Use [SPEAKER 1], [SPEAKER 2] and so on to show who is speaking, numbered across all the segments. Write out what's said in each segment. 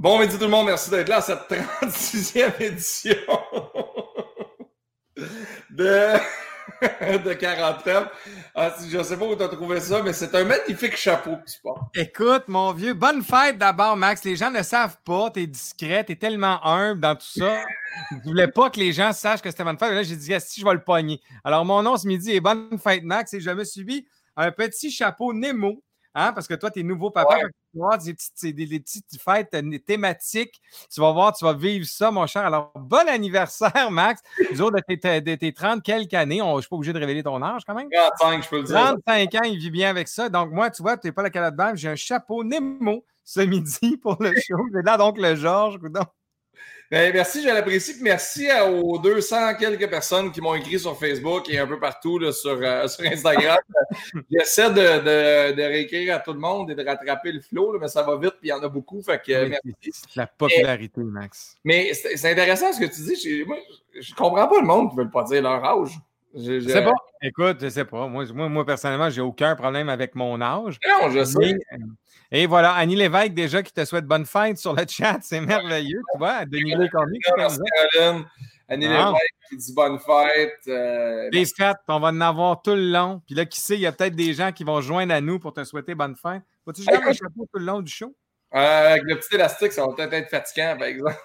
[SPEAKER 1] Bon midi tout le monde, merci d'être là à cette 36e édition de, de 40 ah, Je ne sais pas où tu as trouvé ça, mais c'est un magnifique chapeau que tu portes.
[SPEAKER 2] Écoute, mon vieux, bonne fête d'abord, Max. Les gens ne savent pas, tu es discret, tu es tellement humble dans tout ça. Je voulais pas que les gens sachent que c'était bonne fête. Là, j'ai dit, si je vais le pogner. Alors, mon nom ce midi est Bonne fête, Max, et je me suis mis un petit chapeau Nemo Hein, parce que toi, tu es nouveau papa. Tu vas voir des petites, des, petites fêtes euh, thématiques. Tu vas voir, tu vas vivre ça, mon cher. Alors, bon anniversaire, Max. Autres, de tes, 30 quelques années, on, je ne suis pas obligé de révéler ton âge quand même.
[SPEAKER 1] 35, je peux le dire.
[SPEAKER 2] 35 ans, il vit bien avec ça. Donc, moi, tu vois, tu n'es pas la calotte de J'ai un chapeau Nemo ce midi pour le show. J'ai là donc le Georges.
[SPEAKER 1] Ben, merci, je l'apprécie. Merci aux 200 quelques personnes qui m'ont écrit sur Facebook et un peu partout sur, euh, sur, Instagram. J'essaie de, de, de, réécrire à tout le monde et de rattraper le flow, mais ça va vite, puis il y en a beaucoup. Fait que, merci.
[SPEAKER 2] La popularité, Max.
[SPEAKER 1] Mais c'est intéressant ce que tu dis. Moi, je comprends pas le monde qui ne veut pas dire leur âge.
[SPEAKER 2] Je, je... sais pas. Écoute, je sais pas. Moi, moi, moi personnellement, j'ai aucun problème avec mon âge.
[SPEAKER 1] Non, je sais.
[SPEAKER 2] Euh, et voilà, Annie Lévesque, déjà, qui te souhaite bonne fête sur le chat. C'est merveilleux, tu vois. Denis Lécormier
[SPEAKER 1] Annie ah. Lévesque qui dit bonne fête. Euh,
[SPEAKER 2] Les stats, on va en avoir tout le long. Puis là, qui sait, il y a peut-être des gens qui vont joindre à nous pour te souhaiter bonne fête. Vas-tu jouer le chapeau tout le long du show?
[SPEAKER 1] Euh, avec le petit élastique, ça va peut-être être fatigant, par exemple.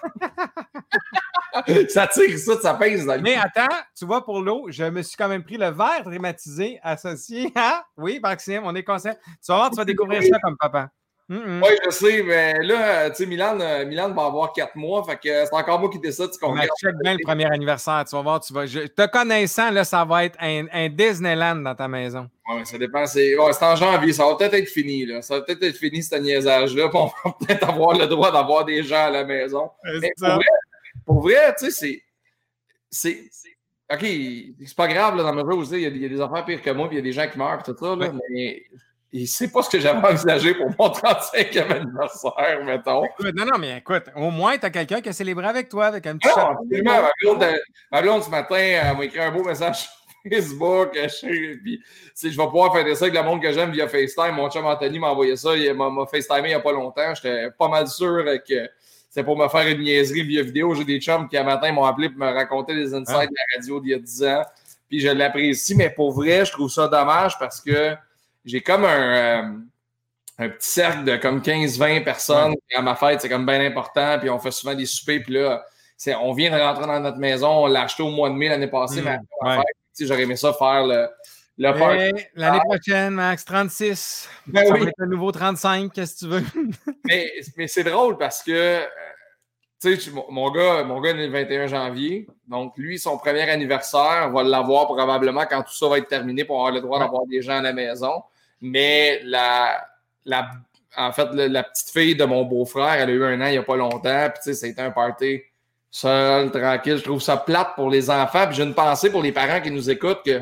[SPEAKER 1] ça tire ça, ça pèse dans le
[SPEAKER 2] Mais attends, tu vois, pour l'eau, je me suis quand même pris le verre thématisé associé à. Oui, Maxime, on est conscient. Tu vas voir, tu vas découvrir ça comme papa.
[SPEAKER 1] Oui, je sais, mais là, tu sais, Milan, euh, Milan va avoir quatre mois, fait que c'est encore moi qui décide ce qu'on
[SPEAKER 2] va check bien le premier anniversaire, tu vas voir, tu vas. te connaissant, là, ça va être un, Disneyland dans ta maison.
[SPEAKER 1] Oui, ça dépend. C'est en janvier, ça va peut-être être fini, là. Ça va peut-être être fini, ce niaisage-là, on va peut-être avoir le droit d'avoir des gens à la maison. Mais pour, vrai, pour vrai, tu sais, c'est. OK, c'est pas grave, là, dans ma vie, il y, a, il y a des affaires pires que moi, puis il y a des gens qui meurent, tout ça, là, mais et c'est pas ce que j'avais envisagé pour mon 35e anniversaire, mettons.
[SPEAKER 2] non, non, mais écoute, au moins, tu as quelqu'un qui a célébré avec toi, avec un petit
[SPEAKER 1] Non, absolument. Ma blonde, ce matin, elle m'a écrit un beau message sur Facebook. Je, puis, je vais pouvoir faire ça avec le monde que j'aime via FaceTime. Mon chum Anthony m'a envoyé ça. Il m'a FaceTimé il n'y a pas longtemps. J'étais pas mal sûr que c'est pour me faire une niaiserie via vidéo. J'ai des chums qui, un matin, m'ont appelé pour me raconter des insights ah. de la radio d'il y a 10 ans. Puis je l'apprécie, mais pour vrai, je trouve ça dommage parce que j'ai comme un, euh, un, petit cercle de comme 15-20 personnes. À ma fête, c'est comme bien important. Puis on fait souvent des soupers. Puis là, on vient de rentrer dans notre maison. On l'a acheté au mois de mai l'année passée. mais mmh, j'aurais aimé ça faire le.
[SPEAKER 2] L'année prochaine, Max, 36. Ben ça oui. va être un nouveau 35, qu'est-ce que tu veux?
[SPEAKER 1] mais, mais c'est drôle parce que euh, tu sais, mon gars, mon gars est né le 21 janvier. Donc, lui, son premier anniversaire, on va l'avoir probablement quand tout ça va être terminé pour avoir le droit d'avoir des gens à la maison. Mais la, la, en fait, la, petite fille de mon beau-frère, elle a eu un an il n'y a pas longtemps. Puis, tu sais, c'était un party seul, tranquille. Je trouve ça plate pour les enfants. Puis, j'ai une pensée pour les parents qui nous écoutent que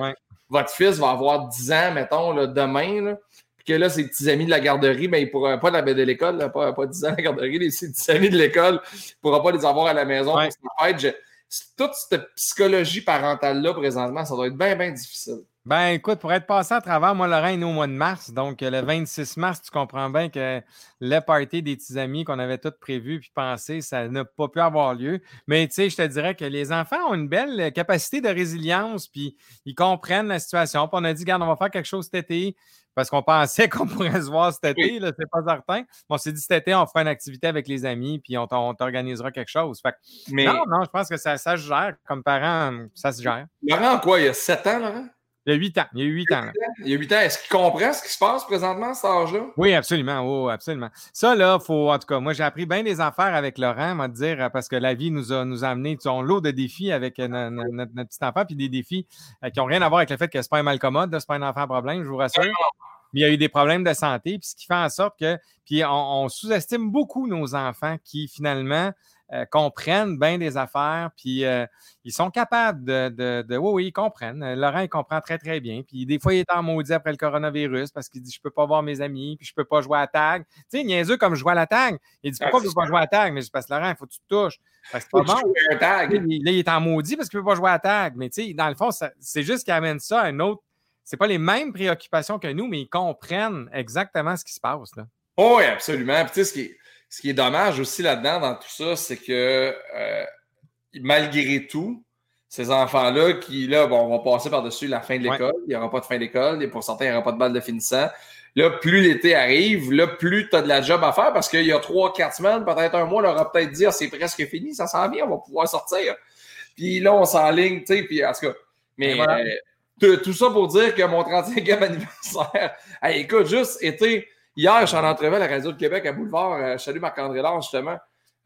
[SPEAKER 1] votre fils va avoir 10 ans, mettons, là, demain. puis que là, ses petits amis de la garderie, mais ben, il ne pourra pas de l'école, pas, pas 10 ans à la garderie, ses petits amis de l'école, il ne pourra pas les avoir à la maison pour toute cette psychologie parentale-là, présentement, ça doit être bien, bien difficile.
[SPEAKER 2] Ben, écoute, pour être passé à travers, moi, Laurent est né au mois de mars. Donc, le 26 mars, tu comprends bien que le party des petits amis qu'on avait tous prévu puis pensé, ça n'a pas pu avoir lieu. Mais, tu sais, je te dirais que les enfants ont une belle capacité de résilience puis ils comprennent la situation. Puis on a dit, regarde, on va faire quelque chose cet été parce qu'on pensait qu'on pourrait se voir cet été, là, c'est pas certain. on s'est dit cet été, on fera une activité avec les amis, puis on, t'organisera quelque chose. Fait Mais... Non, non, je pense que ça, ça se gère. Comme parent, ça se gère.
[SPEAKER 1] Laurent, quoi, il y a sept ans, Laurent?
[SPEAKER 2] Il y a huit ans. Il y a huit ans.
[SPEAKER 1] Il y a huit ans. Est-ce qu'il comprend ce qui se passe présentement à cet âge-là?
[SPEAKER 2] Oui, absolument. Oh, absolument. Ça, là, faut, en tout cas, moi, j'ai appris bien des affaires avec Laurent, à dire, parce que la vie nous a, nous a amené son lot de défis avec euh, notre, petit enfant, puis des défis euh, qui n'ont rien à voir avec le fait que ce n'est pas un malcommode, ce n'est pas un enfant à problème, je vous rassure. Mais il y a eu des problèmes de santé, puis ce qui fait en sorte que, puis on sous-estime beaucoup nos enfants qui, finalement, euh, comprennent bien des affaires, puis euh, ils sont capables de, de, Oui, oui, ils comprennent. Euh, Laurent, il comprend très, très bien. Puis des fois, il est en maudit après le coronavirus parce qu'il dit Je peux pas voir mes amis, puis je peux pas jouer à tag. Tu sais, niaiseux comme je joue à la tag. Il dit Pourquoi ah, tu peux pas jouer à tag? Mais je passe Laurent, il faut que tu te touches. Parce que pas bon. Là, il est en maudit parce qu'il peut pas jouer à tag. Mais tu sais, dans le fond, c'est juste qu'il amène ça à un autre. C'est pas les mêmes préoccupations que nous, mais ils comprennent exactement ce qui se passe. Là.
[SPEAKER 1] Oh, oui, absolument. Puis tu sais, ce qui est ce qui est dommage aussi là-dedans, dans tout ça, c'est que euh, malgré tout, ces enfants-là qui, là, bon, vont passer par-dessus la fin de l'école. Il n'y aura pas de fin d'école. Et pour certains, il n'y aura pas de balle de finissant. Là, plus l'été arrive, là, plus tu as de la job à faire parce qu'il y a trois, quatre semaines, peut-être un mois, on aura peut-être dit, ah, c'est presque fini, ça s'en vient, on va pouvoir sortir. Puis là, on s'enligne, tu sais, puis en tout cas. Mais euh, tout ça pour dire que mon 35e anniversaire, écoute, juste été, hier, je suis en entrevue à la Radio de Québec à Boulevard. Euh, je salue Marc-André Lard, justement.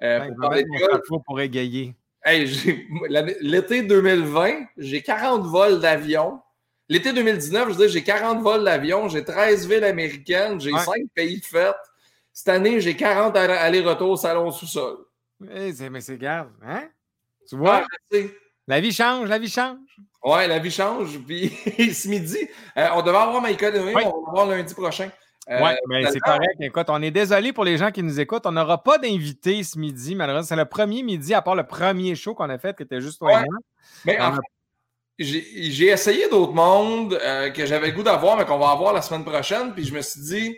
[SPEAKER 2] Euh, pour parler de pour égayer.
[SPEAKER 1] L'été 2020, j'ai 40 vols d'avion. L'été 2019, je dis j'ai 40 vols d'avion, j'ai 13 villes américaines, j'ai 5 pays de fête. Cette année, j'ai 40 allers-retours au salon sous-sol.
[SPEAKER 2] mais c'est grave, hein? Tu vois? la vie change, la vie change.
[SPEAKER 1] Ouais, la vie change. Puis ce midi, euh, on devait avoir ma économie, on va voir lundi prochain.
[SPEAKER 2] Euh, oui, mais c'est correct. Écoute, on est désolé pour les gens qui nous écoutent. On n'aura pas d'invité ce midi, malheureusement. C'est le premier midi, à part le premier show qu'on a fait, qui était juste toi.
[SPEAKER 1] Mais en fait, j'ai essayé d'autres mondes euh, que j'avais le goût d'avoir, mais qu'on va avoir la semaine prochaine. Puis je me suis dit,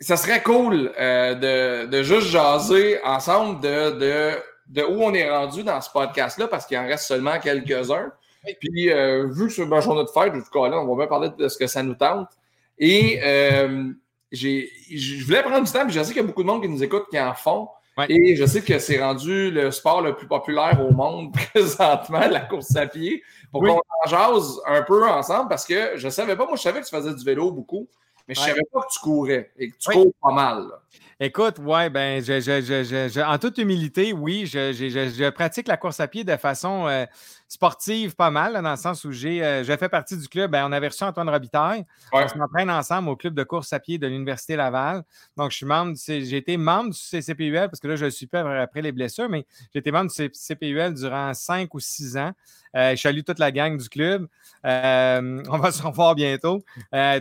[SPEAKER 1] ça serait cool euh, de, juste jaser ensemble de, de, où on est rendu dans ce podcast-là, parce qu'il en reste seulement quelques-uns. Puis, vu que c'est ma journée de fête, du coup, là, on va bien parler de ce que ça nous tente. Et euh, je voulais prendre du temps, puis je sais qu'il y a beaucoup de monde qui nous écoute qui en font. Et je sais que c'est rendu le sport le plus populaire au monde présentement, la course à pied. Pour qu'on en jase un peu ensemble, parce que je ne savais pas, moi je savais que tu faisais du vélo beaucoup, mais je ne savais pas que tu courais et que tu cours pas mal.
[SPEAKER 2] Écoute, ouais, ben, en toute humilité, oui, je, pratique la course à pied de façon euh, sportive pas mal, dans le sens où j'ai euh, fait partie du club. Ben, on avait reçu Antoine Robitaille. On s'entraîne ensemble au club de course à pied de l'Université Laval. Donc, je suis membre, j'ai été membre du CCPUL parce que là, je ne suis pas après les blessures, mais j'ai été membre du CCPUL durant cinq ou six ans. Euh, je salue toute la gang du club. Euh, on va se revoir bientôt.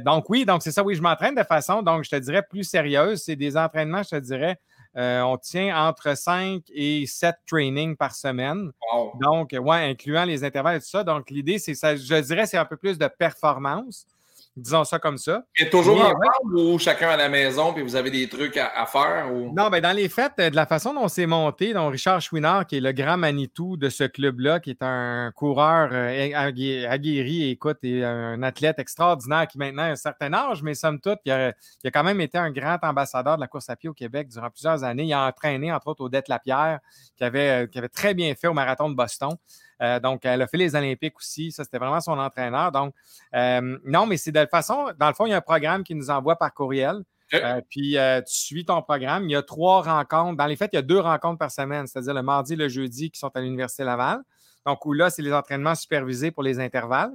[SPEAKER 2] donc, oui, donc c'est ça, oui, je m'entraîne de façon, donc je te dirais, plus sérieuse. C'est des entraînements, je te dirais, euh, on tient entre 5 et 7 trainings par semaine. Donc, ouais, incluant les intervalles et tout ça. Donc, l'idée, c'est ça, je dirais, c'est un peu plus de performance. Disons ça comme ça.
[SPEAKER 1] Et toujours ensemble ou chacun à la maison, puis vous avez des trucs à, faire?
[SPEAKER 2] Non, bien, dans les fêtes, de la façon dont c'est monté, donc Richard Chouinard, qui est le grand Manitou de ce club-là, qui est un coureur euh, aguerri, écoute, et un athlète extraordinaire qui maintenant a un certain âge, mais somme toute, il a, il a, quand même été un grand ambassadeur de la course à pied au Québec durant plusieurs années. Il a entraîné, entre autres, Odette Lapierre, qui avait, qui avait très bien fait au marathon de Boston. Euh, donc, elle a fait les Olympiques aussi. Ça, c'était vraiment son entraîneur. Donc, euh, non, mais c'est de façon, dans le fond, il y a un programme qui nous envoie par courriel. Euh, puis tu suis ton programme. Il y a trois rencontres. Dans les faits, il y a deux rencontres par semaine, c'est-à-dire le mardi et le jeudi qui sont à l'Université Laval. Donc, où là, c'est les entraînements supervisés pour les intervalles.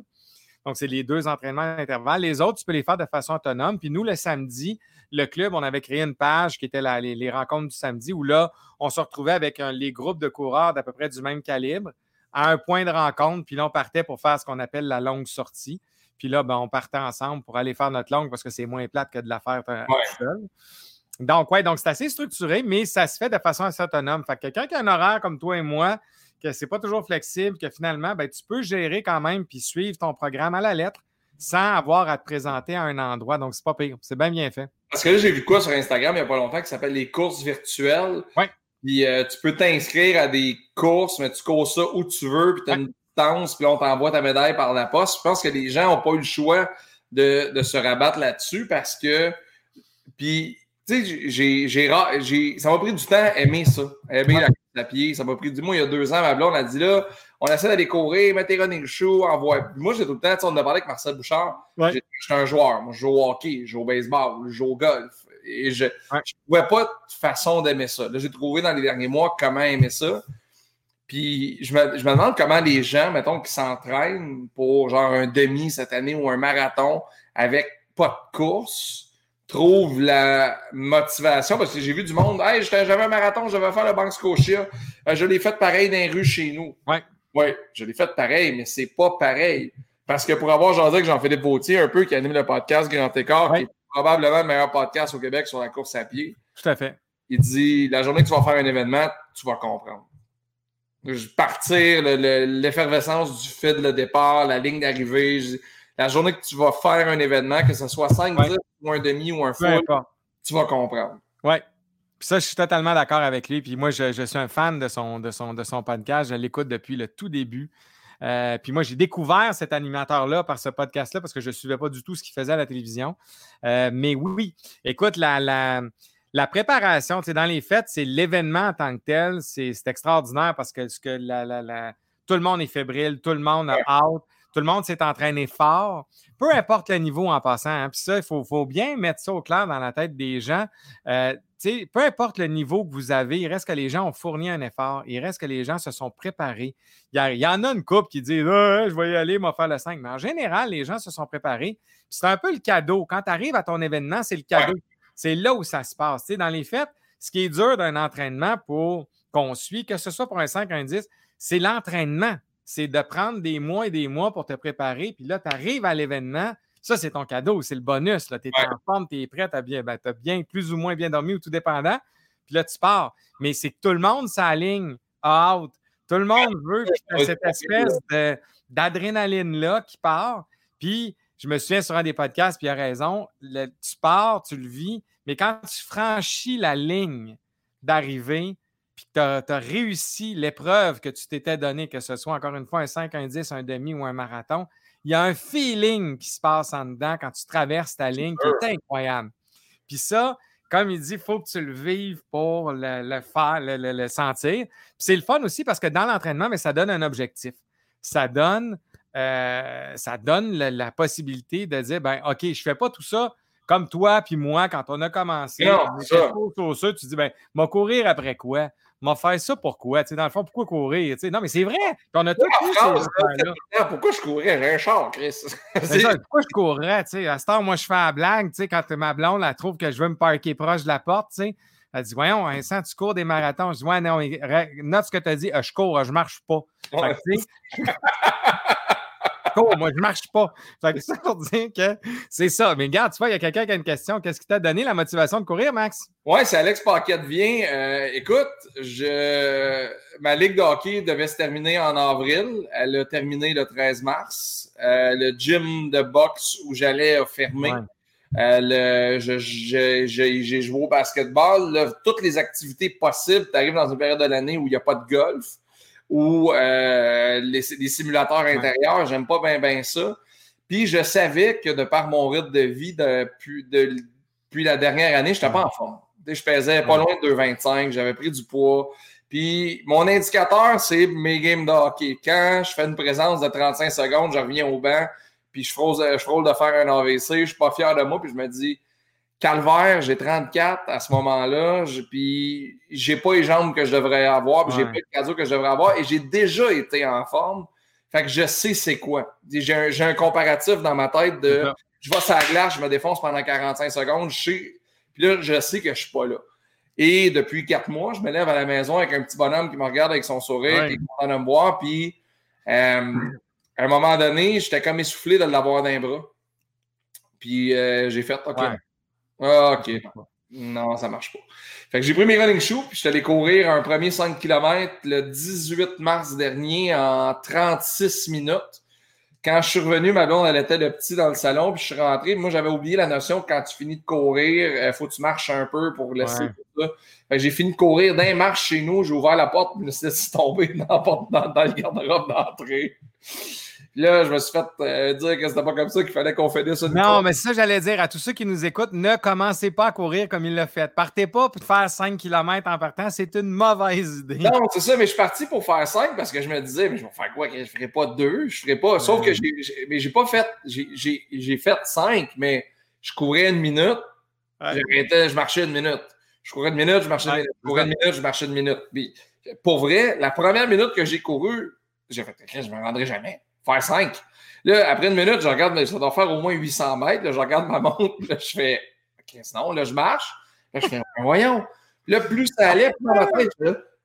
[SPEAKER 2] Donc, c'est les deux entraînements d'intervalle. Les autres, tu peux les faire de façon autonome. Puis nous, le samedi, le club, on avait créé une page qui était les, rencontres du samedi où là, on se retrouvait avec les groupes de coureurs d'à peu près du même calibre à un point de rencontre. Puis là, on partait pour faire ce qu'on appelle la longue sortie. Puis là, ben, on partait ensemble pour aller faire notre longue parce que c'est moins plate que de la faire euh, seul. Donc, ouais, donc c'est assez structuré, mais ça se fait de façon assez autonome. Fait que quelqu'un qui a un horaire comme toi et moi, que c'est pas toujours flexible, que finalement, ben, tu peux gérer quand même puis suivre ton programme à la lettre sans avoir à te présenter à un endroit. Donc, c'est pas pire. C'est bien bien fait.
[SPEAKER 1] Parce que là, j'ai vu quoi sur Instagram il n'y a pas longtemps qui s'appelle les courses virtuelles.
[SPEAKER 2] Oui.
[SPEAKER 1] Puis euh, tu peux t'inscrire à des courses, mais tu cours ça où tu veux, puis tu as une distance, puis on t'envoie ta médaille par la poste. Je pense que les gens n'ont pas eu le choix de, de se rabattre là-dessus parce que. Puis, tu sais, j'ai, j'ai, ça m'a pris du temps à aimer ça, aimer la course à pied. Ça m'a pris du mois il y a deux ans, ma blonde a dit là, on essaie d'aller courir, mettre tes running shoes, envoie. Moi, j'ai tout le temps, on a parlé avec Marcel Bouchard. Ouais. Je suis un joueur. Moi, je joue au hockey, je joue au baseball, je joue au golf. Et je ne trouvais pas de façon d'aimer ça. Là, j'ai trouvé dans les derniers mois comment aimer ça. Puis je me, je me demande comment les gens, mettons, qui s'entraînent pour genre un demi cette année ou un marathon avec pas de course, trouvent la motivation. Parce que j'ai vu du monde, hey, j'avais un marathon, je vais faire le Banque Scotia. Euh, je l'ai fait pareil dans les rues chez nous.
[SPEAKER 2] Oui.
[SPEAKER 1] Oui, je l'ai fait pareil, mais c'est pas pareil. Parce que pour avoir jasé que Jean-Philippe Bautier, un peu, qui anime le podcast Grand Écart, qui probablement le meilleur podcast au Québec sur la course à pied.
[SPEAKER 2] Tout à fait.
[SPEAKER 1] Il dit la journée que tu vas faire un événement, tu vas comprendre. Partir, l'effervescence du fait de départ, la ligne d'arrivée. La journée que tu vas faire un événement, que ce soit 5, 10 ou un demi ou un full, tu vas comprendre.
[SPEAKER 2] Ouais. Puis ça, je suis totalement d'accord avec lui. Puis moi, je, suis un fan de son, de son, de son podcast. Je l'écoute depuis le tout début. Euh, puis moi, j'ai découvert cet animateur-là par ce podcast-là parce que je ne suivais pas du tout ce qu'il faisait à la télévision. Euh, mais oui, écoute, la, la, la préparation, dans les fêtes, c'est l'événement en tant que tel. C'est extraordinaire parce que, ce que la, tout le monde est fébrile, tout le monde a hâte, tout le monde s'est entraîné fort. Peu importe le niveau en passant. Hein. Puis ça, il faut, bien mettre ça au clair dans la tête des gens. Euh, peu importe le niveau que vous avez, il reste que les gens ont fourni un effort. Il reste que les gens se sont préparés. Il y, en a une couple qui dit Je vais y aller, vais faire le 5. Mais en général, les gens se sont préparés. C'est un peu le cadeau. Quand tu arrives à ton événement, c'est le cadeau. C'est là où ça se passe. dans les fêtes, ce qui est dur d'un entraînement pour qu'on suit, que ce soit pour un 5, un 10, c'est l'entraînement. C'est de prendre des mois et des mois pour te préparer. Puis là, tu arrives à l'événement. Ça, c'est ton cadeau, c'est le bonus. Tu es en forme, tu es prêt, tu as bien, ben, bien, plus ou moins bien dormi ou tout dépendant. Puis là, tu pars. Mais c'est que tout le monde s'aligne out. Tout le monde veut cette espèce d'adrénaline-là qui part. Puis je me souviens sur un des podcasts, puis il a raison, tu pars, tu le vis, mais quand tu franchis la ligne d'arrivée, puis tu as, réussi l'épreuve que tu t'étais donnée, que ce soit encore une fois un 5, un 10, un demi ou un marathon, il y a un feeling qui se passe en dedans quand tu traverses ta ligne qui est incroyable. Puis ça, comme il dit, il faut que tu le vives pour le, faire, le, sentir. Puis c'est le fun aussi parce que dans l'entraînement, mais ça donne un objectif. Ça donne euh, ça donne la, possibilité de dire ben, OK, je ne fais pas tout ça comme toi puis moi quand on a commencé.
[SPEAKER 1] Non, ça.
[SPEAKER 2] tu dis ben, m'a courir après quoi? M'a faire ça pourquoi? Tu sais, dans le fond, pourquoi courir? Tu sais, non, mais c'est vrai. On a tout
[SPEAKER 1] Pourquoi je courais? J'ai un char, Chris.
[SPEAKER 2] pourquoi je courrais? Tu sais, à ce temps, moi, je fais la blague. Tu sais, quand ma blonde, elle trouve que je veux me parquer proche de la porte, tu sais. Elle dit Voyons, Vincent, tu cours des marathons? Je dis Ouais, non, note ce que tu as dit, je cours, je marche pas. moi, je marche pas. Fait que ça pour dire que c'est ça. Mais regarde, tu vois, il y a quelqu'un qui a une question. Qu'est-ce qui t'a donné la motivation de courir, Max?
[SPEAKER 1] Oui, c'est Alex Paquette vient. Euh, écoute, je... ma ligue de hockey devait se terminer en avril. Elle a terminé le 13 mars. Euh, le gym de boxe où j'allais a fermé. Euh, j'ai joué au basketball. toutes les activités possibles, tu arrives dans une période de l'année où il n'y a pas de golf ou euh, les, simulateurs intérieurs. J'aime pas bien ça. Puis je savais que de par mon rythme de vie depuis, depuis la dernière année, je n'étais pas en forme. Je pesais pas loin de 2,25, j'avais pris du poids. Puis mon indicateur, c'est mes games de hockey. Quand je fais une présence de 35 secondes, je reviens au banc, puis je frôle, je frôle de faire un AVC, je suis pas fier de moi, puis je me dis, calvaire, j'ai 34 à ce moment-là, puis j'ai pas les jambes que je devrais avoir, puis j'ai pas le cadeau que je devrais avoir, et j'ai déjà été en forme. Fait que je sais c'est quoi. J'ai un, comparatif dans ma tête de je vais sur la glace, je me défonce pendant 45 secondes, je sais, puis là, je sais que je suis pas là. Et depuis quatre mois, je me lève à la maison avec un petit bonhomme qui me regarde avec son sourire, et qui est de me voir, puis euh, à un moment donné, j'étais comme essoufflé de l'avoir les bras. Puis euh, j'ai fait OK. Ah, OK. Non, ça marche pas. Fait que j'ai pris mes running shoes, puis je suis allé courir un premier 5 km le 18 mars dernier en 36 minutes. Quand je suis revenu, ma blonde, elle était de petit dans le salon, puis je suis rentré. Moi, j'avais oublié la notion que quand tu finis de courir, il euh, faut que tu marches un peu pour laisser tout ça. Fait que j'ai fini de courir d'un marche chez nous, j'ai ouvert la porte, je me suis laissé tomber dans, dans, dans le garde-robe d'entrée là, je me suis fait euh, dire que c'était pas comme ça qu'il fallait qu'on finisse une
[SPEAKER 2] Non, mais c'est ça j'allais dire à tous ceux qui nous écoutent, ne commencez pas à courir comme il l'a fait. Partez pas pour faire 5 km en partant, c'est une mauvaise idée.
[SPEAKER 1] Non, c'est ça, mais je suis parti pour faire 5 parce que je me disais, mais je vais faire quoi? Je ferai pas 2, je ferai pas. Sauf que j'ai, mais j'ai pas fait, j'ai fait 5, mais je courais une minute, je marchais une minute. Je courais une minute, je marchais une minute. Je courais une minute, je marchais une minute. Puis, pour vrai, la première minute que j'ai couru, j'ai fait, je me rendrai jamais faire 5. Là, après une minute, je regarde, ça doit faire au moins 800 mètres. Là, je regarde ma montre, là, je fais, OK, sinon, là, je marche. Là, je fais, voyons. Là, plus ça allait, plus ma tête,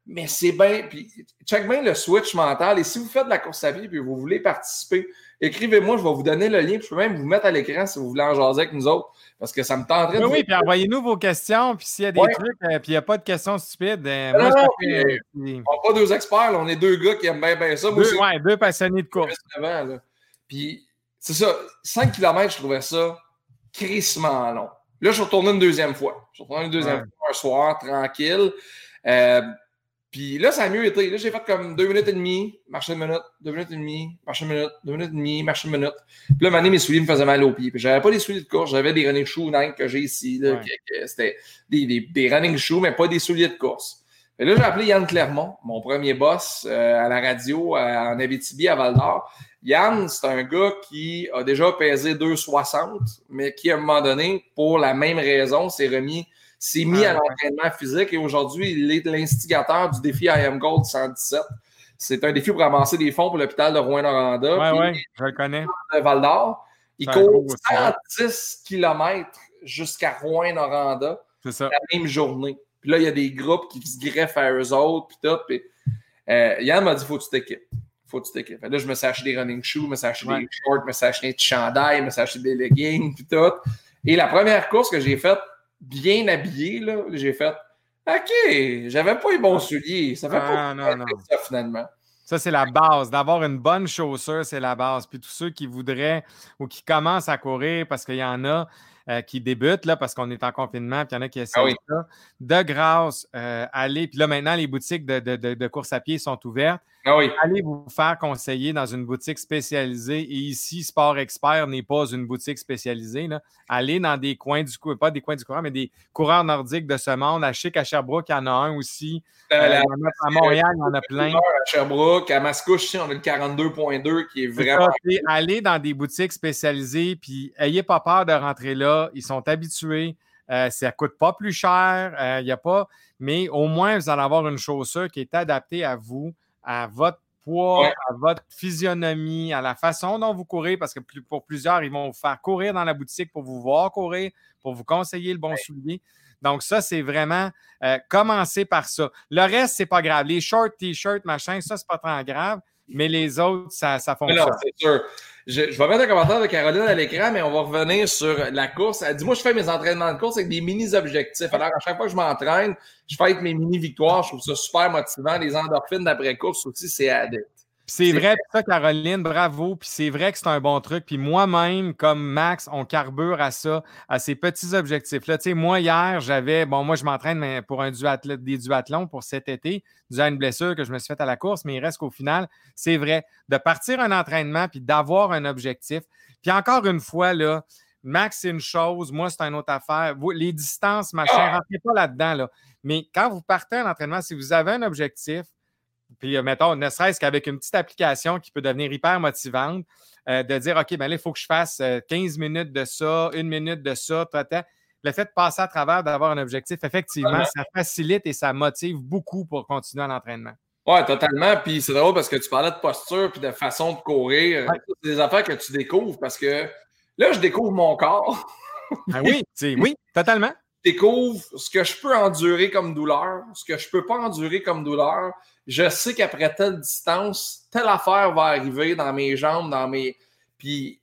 [SPEAKER 1] mais c'est bien. Puis, check bien le switch mental. Et si vous faites de la course à pied et vous voulez participer, écrivez-moi, je vais vous donner le lien. Puis je peux même vous mettre à l'écran si vous voulez en jaser avec nous autres. Parce que ça me tenterait
[SPEAKER 2] de. Oui, oui, puis envoyez-nous vos questions. Puis s'il y a des trucs, euh, puis il n'y a pas de questions stupides. Euh, moi,
[SPEAKER 1] non, euh, on n'est pas deux experts, on est deux gars qui aiment bien, bien ça.
[SPEAKER 2] Deux, ouais, deux passionnés de course.
[SPEAKER 1] Puis c'est ça, 5 km, je trouvais ça crissement long. Là, je suis retourné une deuxième fois. Je suis retourné une deuxième fois un soir, tranquille. Euh, puis là, ça a mieux été. Là, j'ai fait comme deux minutes et demie, marcher une minute, deux minutes et demie, marcher une minute, deux minutes et demie, marcher une minute. Puis là, donné, mes souliers me faisaient mal aux pieds. Puis j'avais pas des souliers de course, j'avais des running shoes Nike que j'ai ici. C'était des, des, des, running shoes, mais pas des souliers de course. Et là, j'ai appelé Yann Clermont, mon premier boss euh, à la radio en Abitibi à Val d'Or. Yann, c'est un gars qui a déjà pesé 2,60, mais qui, à un moment donné, pour la même raison, s'est remis s'est mis à ah, l'entraînement physique et aujourd'hui, il est l'instigateur du défi I Am Gold 117. C'est un défi pour ramasser des fonds pour l'hôpital de Rouen-Noranda.
[SPEAKER 2] Oui, oui, je le connais.
[SPEAKER 1] De Val d'Or. Il court 110 km jusqu'à Rouen-Noranda la même journée. Puis là, il y a des groupes qui se greffent à eux autres, puis tout. Puis, euh, Yann m'a dit faut que tu t'équipes. Faut que tu t'équipes. Là, je me suis acheté des running shoes, je me suis acheté des shorts, je me suis acheté des chandails, je me suis acheté des leggings, puis tout. Et la première course que j'ai faite, bien habillé, là, j'ai fait OK, j'avais pas les bons souliers. Ça fait pas
[SPEAKER 2] ah,
[SPEAKER 1] ça finalement.
[SPEAKER 2] Ça, c'est la base. D'avoir une bonne chaussure, c'est la base. Puis tous ceux qui voudraient ou qui commencent à courir, parce qu'il y en a euh, qui débutent, là, parce qu'on est en confinement, puis il y en a qui essaient ah ça, de grâce, euh, allez. Puis là, maintenant, les boutiques de, de course à pied sont ouvertes.
[SPEAKER 1] Ah
[SPEAKER 2] Allez vous faire conseiller dans une boutique spécialisée. Et ici, Sport Expert n'est pas une boutique spécialisée. Là. Allez dans des coins du pas des coins du courant, mais des coureurs nordiques de ce monde. À Chic, à Sherbrooke, il y en a un aussi. Euh, euh, à Montréal, il y en a plein.
[SPEAKER 1] À Sherbrooke, à Mascouche, on a le 42.2 qui est vraiment.
[SPEAKER 2] allez dans des boutiques spécialisées, puis ayez pas peur de rentrer là. Ils sont habitués. Euh, ça ne coûte pas plus cher. Il n'y a pas. Mais au moins, vous allez avoir une chaussure qui est adaptée à vous à votre poids, à votre physionomie, à la façon dont vous courez, parce que pour plusieurs, ils vont vous faire courir dans la boutique pour vous voir courir, pour vous conseiller le bon soulier. Donc, ça, c'est vraiment euh, commencer par ça. Le reste, c'est pas grave. Les shorts, t-shirts, machin, ça, c'est pas très grave, mais les autres, ça, ça fonctionne.
[SPEAKER 1] Non, c'est sûr. Je, vais mettre un commentaire de Caroline à l'écran, mais on va revenir sur la course. Elle dit Moi, je fais mes entraînements de course avec des mini-objectifs. Alors, à chaque fois que je m'entraîne, je fais avec mes mini-victoires. Je trouve ça super motivant. Les endorphines d'après-course aussi, c'est.
[SPEAKER 2] C'est vrai, ça, Caroline, bravo. Puis c'est vrai que c'est un bon truc. Puis moi-même, comme Max, on carbure à ça, à ces petits objectifs-là. Tu sais, moi, hier, j'avais, bon, moi, je m'entraîne pour un duathlon, des duathlons pour cet été, dû à une blessure que je me suis faite à la course, mais il reste qu'au final, c'est vrai, de partir un entraînement puis d'avoir un objectif. Puis encore une fois, là, Max, c'est une chose, moi, c'est une autre affaire. les distances, machin, ah! rentrez pas là-dedans, là. Mais quand vous partez un entraînement, si vous avez un objectif, puis, euh, mettons, ne serait-ce qu'avec une petite application qui peut devenir hyper motivante, euh, de dire, OK, ben là, il faut que je fasse 15 euh, minutes de ça, une minute de ça, Le fait de passer à travers, d'avoir un objectif, effectivement, ça facilite et ça motive beaucoup pour continuer l'entraînement.
[SPEAKER 1] Oui, totalement. Puis c'est drôle parce que tu parlais de posture puis de façon de courir. C'est des affaires que tu découvres parce que là, je découvre mon corps.
[SPEAKER 2] ah oui, oui, totalement.
[SPEAKER 1] Je découvre ce que je peux endurer comme douleur, ce que je ne peux pas endurer comme douleur, je sais qu'après telle distance, telle affaire va arriver dans mes jambes, dans mes. Puis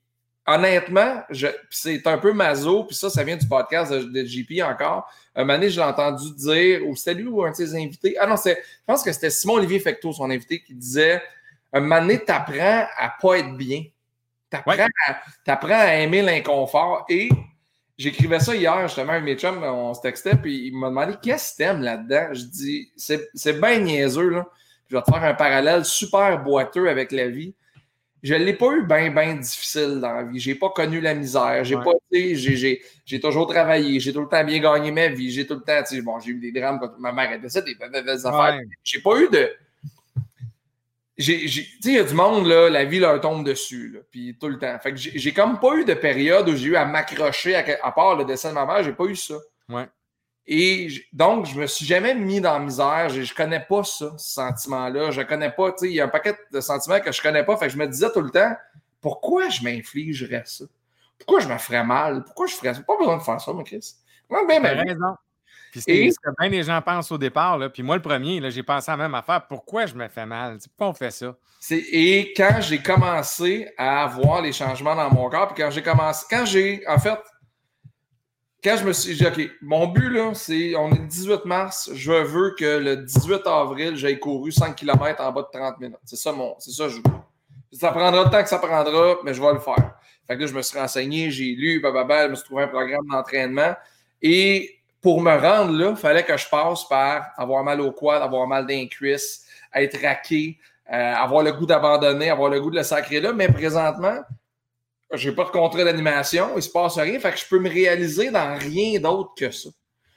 [SPEAKER 1] honnêtement, c'est un peu maso, puis ça, ça vient du podcast de, JP encore. Un moment donné, je l'ai entendu dire, ou c'était lui ou un de ses invités. Ah non, je pense que c'était Simon-Olivier Fecteau, son invité, qui disait Un moment donné, tu apprends à pas être bien. Tu apprends, à aimer l'inconfort. Et j'écrivais ça hier, justement, avec mes chums, on se textait, puis il m'a demandé Qu'est-ce que t'aimes là-dedans? Je dis C'est bien niaiseux, là. Je vais te faire un parallèle super boiteux avec la vie. Je ne l'ai pas eu bien, bien difficile dans la vie. Je n'ai pas connu la misère. J'ai pas, j'ai, j'ai toujours travaillé. J'ai tout le temps bien gagné ma vie. J'ai tout le temps, bon, j'ai eu des drames quand ma mère est décédée, des, des affaires. J'ai pas eu de. Tu sais, il y a du monde, là, la vie leur tombe dessus, là, puis tout le temps. Fait que j'ai comme pas eu de période où j'ai eu à m'accrocher, à, à, part le dessin de ma mère, j'ai pas eu ça.
[SPEAKER 2] Ouais.
[SPEAKER 1] Et donc, je me suis jamais mis dans la misère. Je, ne connais pas ça, ce sentiment-là. Je connais pas, tu sais, il y a un paquet de sentiments que je connais pas. Fait que je me disais tout le temps, pourquoi je m'infligerais ça? Pourquoi je me ferais mal? Pourquoi je ferais ça? Pas besoin de faire ça, mon Chris.
[SPEAKER 2] Moi, ben, raison. Puis c'est ce que bien les gens pensent au départ. Là. Puis moi, le premier, j'ai pensé à la même affaire. Pourquoi je me fais mal? pourquoi on fait ça?
[SPEAKER 1] Et quand j'ai commencé à avoir les changements dans mon corps, puis quand j'ai commencé, quand j'ai, en fait, quand je me suis dit, OK, mon but, là, c'est, on est le 18 mars, je veux que le 18 avril, j'aille couru 5 km en bas de 30 minutes. C'est ça, mon, c'est ça, je veux. Ça prendra le temps que ça prendra, mais je vais le faire. Fait que là, je me suis renseigné, j'ai lu, bababa, je me suis trouvé un programme d'entraînement. Et pour me rendre là, il fallait que je passe par avoir mal au quad, avoir mal d'un cuisse, être raqué, euh, avoir le goût d'abandonner, avoir le goût de le sacrer là. Mais présentement, j'ai pas de contrat d'animation, il se passe rien, fait que je peux me réaliser dans rien d'autre que ça.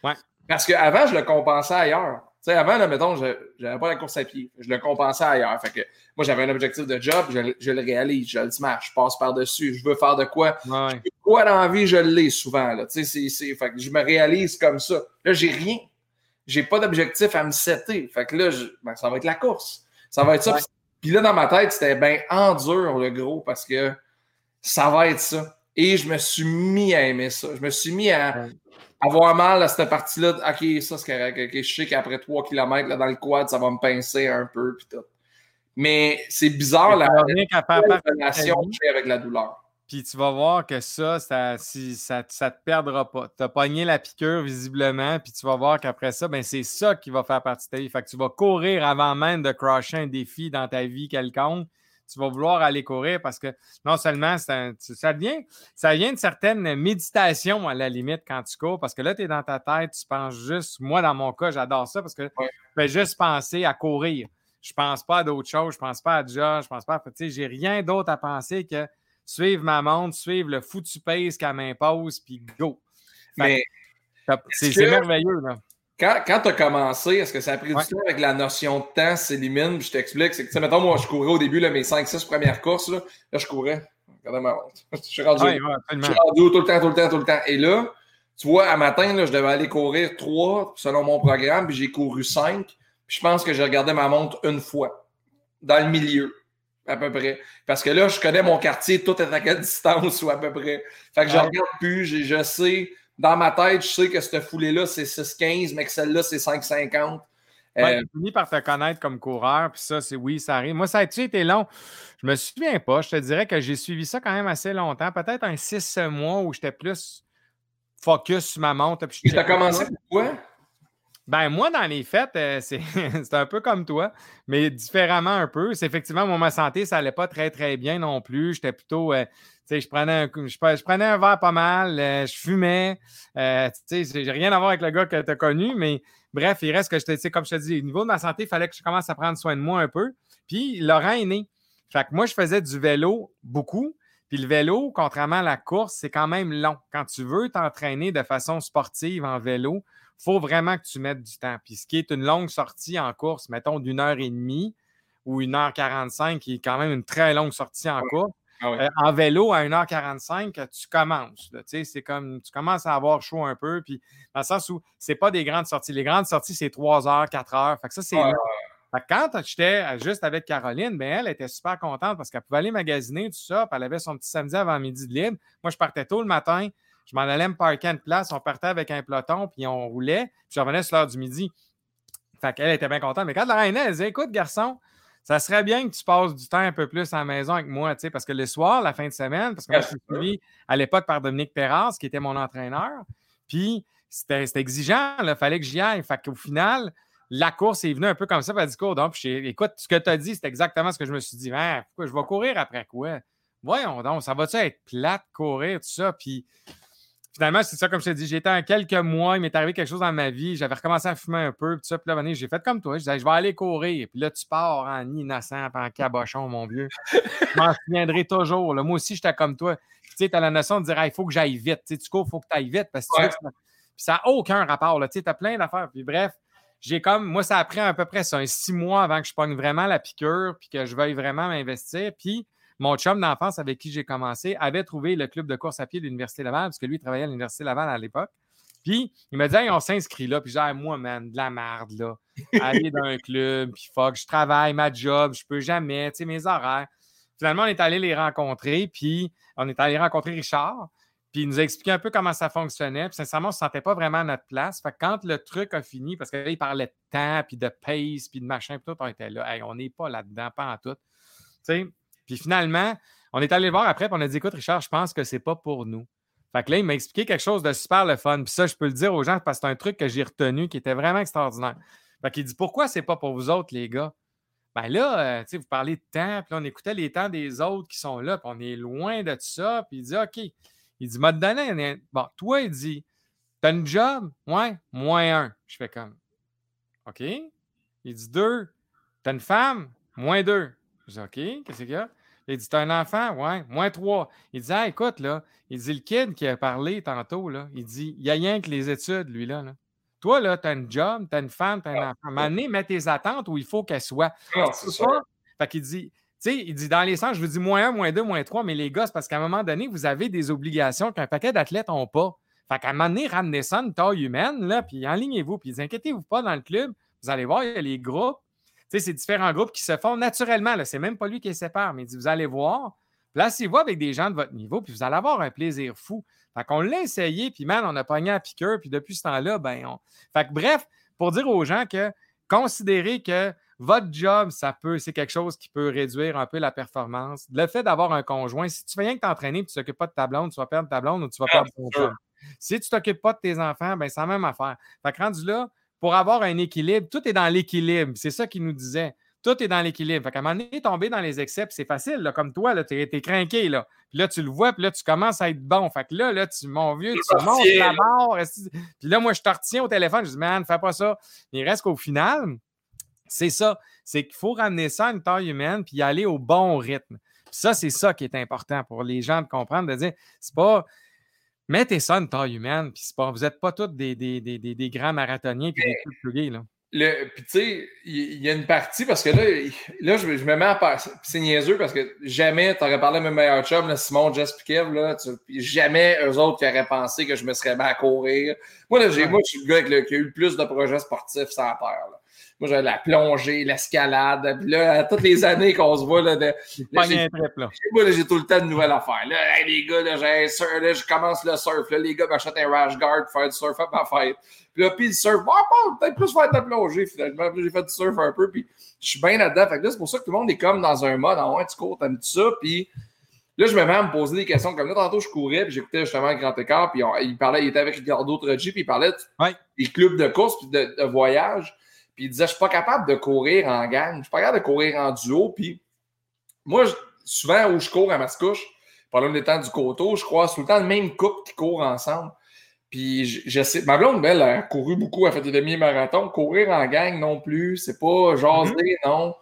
[SPEAKER 2] Ouais.
[SPEAKER 1] Parce qu'avant, je le compensais ailleurs. Tu sais, avant, là, mettons, je n'avais pas la course à pied. Je le compensais ailleurs. Fait que moi, j'avais un objectif de job, je, le réalise, je le smash, je passe par-dessus, je veux faire de quoi?
[SPEAKER 2] Ouais.
[SPEAKER 1] quoi dans la vie, je l'ai souvent. Là. Tu sais, c'est, fait que je me réalise comme ça. Là, j'ai rien. J'ai pas d'objectif à me setter. Fait que là, ben, ça va être la course. Ça va être ça. Puis là, dans ma tête, c'était bien en dur, le gros, parce que ça va être ça. Et je me suis mis à aimer ça. Je me suis mis à avoir mal à cette partie-là. OK, ça, c'est correct. je sais qu'après 3 km là, dans le quad, ça va me pincer un peu. Puis tout. Mais c'est bizarre la, relation que j'ai avec la douleur.
[SPEAKER 2] Puis tu vas voir que ça, ça, si, ça, ça te perdra pas. Tu as pogné la piqûre visiblement, puis tu vas voir qu'après ça, ben, c'est ça qui va faire partie de ta vie. Fait que tu vas courir avant même de crasher un défi dans ta vie quelconque tu vas vouloir aller courir parce que non seulement ça, devient, ça vient de certaines méditations à la limite quand tu cours parce que là, tu es dans ta tête, tu penses juste, moi dans mon cas, j'adore ça parce que je vais juste penser à courir. Je pense pas à d'autres choses, je pense pas à déjà, je pense pas à. Tu sais, j'ai rien d'autre à penser que suivre ma montre, suivre le foutu pace qu'elle m'impose, puis go.
[SPEAKER 1] Mais
[SPEAKER 2] c'est merveilleux, là.
[SPEAKER 1] Quand, quand tu as commencé, est-ce que ça a pris du temps avec la notion de temps, s'élimine? Je t'explique. C'est que, mettons, moi, je courais au début, là, mes 5-6 premières courses, là, là, je courais. Je suis rendu,
[SPEAKER 2] ouais,
[SPEAKER 1] je suis rendu tout le temps, tout le temps, tout le temps. Et là, tu vois, à matin, là, je devais aller courir 3 selon mon programme, puis j'ai couru 5. Puis je pense que j'ai regardé ma montre une fois, dans le milieu, à peu près. Parce que là, je connais mon quartier, tout est à quelle distance, ou à peu près. Fait que je regarde plus, je sais dans ma tête, je sais que cette foulée-là, c'est 6,15, mais que celle-là, c'est 5,50.
[SPEAKER 2] Ouais, euh, fini par te connaître comme coureur, puis ça, c'est oui, ça arrive. Moi, ça a été long? Je me souviens pas. Je te dirais que j'ai suivi ça quand même assez longtemps. Peut-être un 6 mois où j'étais plus focus sur ma montre.
[SPEAKER 1] Puis tu as commencé pourquoi?
[SPEAKER 2] Ben, moi, dans les fêtes, euh, c'est un peu comme toi, mais différemment un peu. C'est effectivement, moi, ma santé, ça n'allait pas très, très bien non plus. J'étais plutôt. Euh, tu sais, je prenais, un, je, prenais un verre pas mal, euh, je fumais. tu sais, j'ai rien à voir avec le gars que tu as connu, mais bref, il reste que je te comme je te dis, au niveau de ma santé, il fallait que je commence à prendre soin de moi un peu. Puis, Laurent est né. Fait que moi, je faisais du vélo beaucoup. Puis le vélo, contrairement à la course, c'est quand même long. Quand tu veux t'entraîner de façon sportive en vélo, faut vraiment que tu mettes du temps. Puis ce qui est une longue sortie en course, mettons d'une heure et demie ou une heure quarante-cinq, qui est quand même une très longue sortie en course, ah euh, en vélo, à 1h45, tu commences. C'est comme tu commences à avoir chaud un peu. Puis dans le sens où c'est pas des grandes sorties. Les grandes sorties, c'est 3 heures, 4 heures. Fait que ça, c'est. quand j'étais juste avec Caroline, ben, elle était super contente parce qu'elle pouvait aller magasiner, tout ça. Puis elle avait son petit samedi avant midi de libre. Moi, je partais tôt le matin. Je m'en allais me parker une place. On partait avec un peloton, puis on roulait. Puis je revenais sur l'heure du midi. Fait qu'elle était bien contente. Mais quand la reine, elle disait Écoute, garçon, ça serait bien que tu passes du temps un peu plus à la maison avec moi, tu sais, parce que le soir, la fin de semaine, parce que moi, je suis suivi à l'époque par Dominique Perras, qui était mon entraîneur. Puis c'était exigeant, il fallait que j'y aille. Fait qu'au final, la course est venue un peu comme ça, elle dit donc, écoute, ce que tu as dit, c'est exactement ce que je me suis dit. Hein, pourquoi je vais courir après quoi? Voyons donc, ça va-tu être plate courir, tout ça? Puis finalement, c'est ça, comme je te dis, j'étais en quelques mois, il m'est arrivé quelque chose dans ma vie, j'avais recommencé à fumer un peu, puis ça, puis là, j'ai fait comme toi, je disais, je vais aller courir, puis là, tu pars en innocent, en cabochon, mon vieux. je m'en souviendrai toujours, moi aussi, j'étais comme toi. Tu sais, tu as la notion de dire, il faut que j'aille vite, tu, sais, tu cours, il faut que tu ailles vite, parce que ça n'a aucun rapport, tu sais, tu as plein d'affaires, puis bref, j'ai comme, moi, ça a pris à peu près ça, un six mois avant que je pogne vraiment la piqûre, puis que je veuille vraiment m'investir, puis mon chum d'enfance avec qui j'ai commencé avait trouvé le club de course à pied de l'Université Laval, parce que lui, il travaillait à l'Université Laval à l'époque. Puis, il m'a dit, on s'inscrit là. Puis, j'ai moi, man, de la merde, là. Aller dans un club, puis fuck, je travaille, ma job, je peux jamais, tu sais, mes horaires. Finalement, on est allé les rencontrer, puis on est allé rencontrer Richard. Puis il nous a expliqué un peu comment ça fonctionnait. Puis sincèrement, on ne se sentait pas vraiment à notre place. Fait que quand le truc a fini, parce qu'il parlait de temps, puis de pace, puis de machin, puis tout, on était là. on n'est pas là-dedans, pas en tout. Tu sais, puis finalement, on est allé le voir après, puis on a dit écoute, Richard, je pense que c'est pas pour nous. Fait que là, il m'a expliqué quelque chose de super le fun. Puis ça, je peux le dire aux gens parce que c'est un truc que j'ai retenu qui était vraiment extraordinaire. Fait qu'il dit pourquoi c'est pas pour vous autres, les gars? Ben là, euh, tu sais, vous parlez de temps, puis on écoutait les temps des autres qui sont là, puis on est loin de tout ça. Puis il dit OK. Il dit M'a donné. Bon, toi, il dit T'as une job? Ouais, moins un. Je fais comme OK. Il dit deux. T'as une femme? Moins deux. Je dis OK, qu'est-ce qu'il y a? Il dit T'as un enfant? Ouais, moins trois. Il dit ah, écoute, là, il dit le kid qui a parlé tantôt, là, il dit Il y a rien que les études, lui, là. là. Toi, là, tu as une job, tu as une femme, tu as un ah, enfant. Donné, mets tes attentes où il faut qu'elles soient.
[SPEAKER 1] Ah, c'est ça.
[SPEAKER 2] Fait qu'il dit, tu sais, il dit dans les sens, je vous dis moins un, moins deux, moins trois, mais les gars, c'est parce qu'à un moment donné, vous avez des obligations qu'un paquet d'athlètes n'ont pas. Fait qu'à un moment donné, ramenez ça une taille humaine, là, puis enlignez-vous, puis inquiétez-vous pas dans le club. Vous allez voir, il y a les groupes. Sais, c'est différents groupes qui se font naturellement. C'est même pas lui qui les sépare, mais il dit, vous allez voir. Placez-vous avec des gens de votre niveau, puis vous allez avoir un plaisir fou. Fait qu'on l'a essayé, puis man, on a pogné à piqueur, puis depuis ce temps-là, ben on. Fait que bref, pour dire aux gens que considérez que votre job, ça peut, c'est quelque chose qui peut réduire un peu la performance. Le fait d'avoir un conjoint, si tu fais rien que t'entraîner et tu t'occupes pas de ta blonde, tu vas perdre ta blonde ou tu vas perdre ton job. Si tu t'occupes pas de tes enfants, ben c'est la même affaire. Fait que rendu là, pour avoir un équilibre, tout est dans l'équilibre. C'est ça qu'il nous disait. Tout est dans l'équilibre. Fait qu'à un moment donné, tomber dans les excès, c'est facile, là, comme toi, tu es, craqué. Là. Puis là, tu le vois, puis là, tu commences à être bon. Fait que là, là tu, mon vieux, tu montes la barre. Puis là, moi, je te retiens au téléphone. Je dis, man, fais pas ça. Il reste qu'au final, c'est ça. C'est qu'il faut ramener ça à une taille humaine, puis y aller au bon rythme. Puis ça, c'est ça qui est important pour les gens de comprendre, de dire, c'est pas. Mettez ça une taille humaine, puis pas, vous n'êtes pas tous des, des, des, des, grands marathoniens puis des plus gay, là.
[SPEAKER 1] Le, puis tu sais, il y, a une partie parce que là, là je, me mets à C'est niaiseux parce que jamais tu aurais parlé à mes meilleurs chums, là, Simon, Jess Kev, là, jamais eux autres qui auraient pensé que je me serais mis à courir. Moi, là, j'ai, moi, je suis le gars qui a eu le plus de projets sportifs sans peur. Là. Moi, j'ai la plongée, l'escalade. Puis là, toutes les années qu'on se voit, là, de,
[SPEAKER 2] là, j'ai,
[SPEAKER 1] moi, j'ai tout le temps de nouvelles affaires. Là, les gars, là, j'ai, là, je commence le surf. Là, les gars m'achètent un rash guard pour faire du surf à ma fête. Puis là, puis le surf, bon, peut-être plus faire de la plongée, finalement. Puis j'ai fait du surf un peu, puis je suis bien là-dedans. Fait que là, c'est pour ça que tout le monde est comme dans un mode, en ouais, tu cours, t'aimes ça, puis... Là, je me mets à me poser des questions. Comme là, tantôt, je courais, puis j'écoutais justement le Grand Écart, puis il parlait, il était avec Ricardo Trogi, puis il parlait des clubs de course, puis de, de voyage. Puis il disait, je suis pas capable de courir en gang, je suis pas capable de courir en duo. Puis moi, souvent où je cours à Mascouche, pendant des temps du coteau, je croise tout le temps le même couple qui court ensemble. Puis je, sais, ma blonde, elle, a couru beaucoup, elle a fait des demi-marathons. Courir en gang non plus, c'est pas jaser, mm-hmm. non.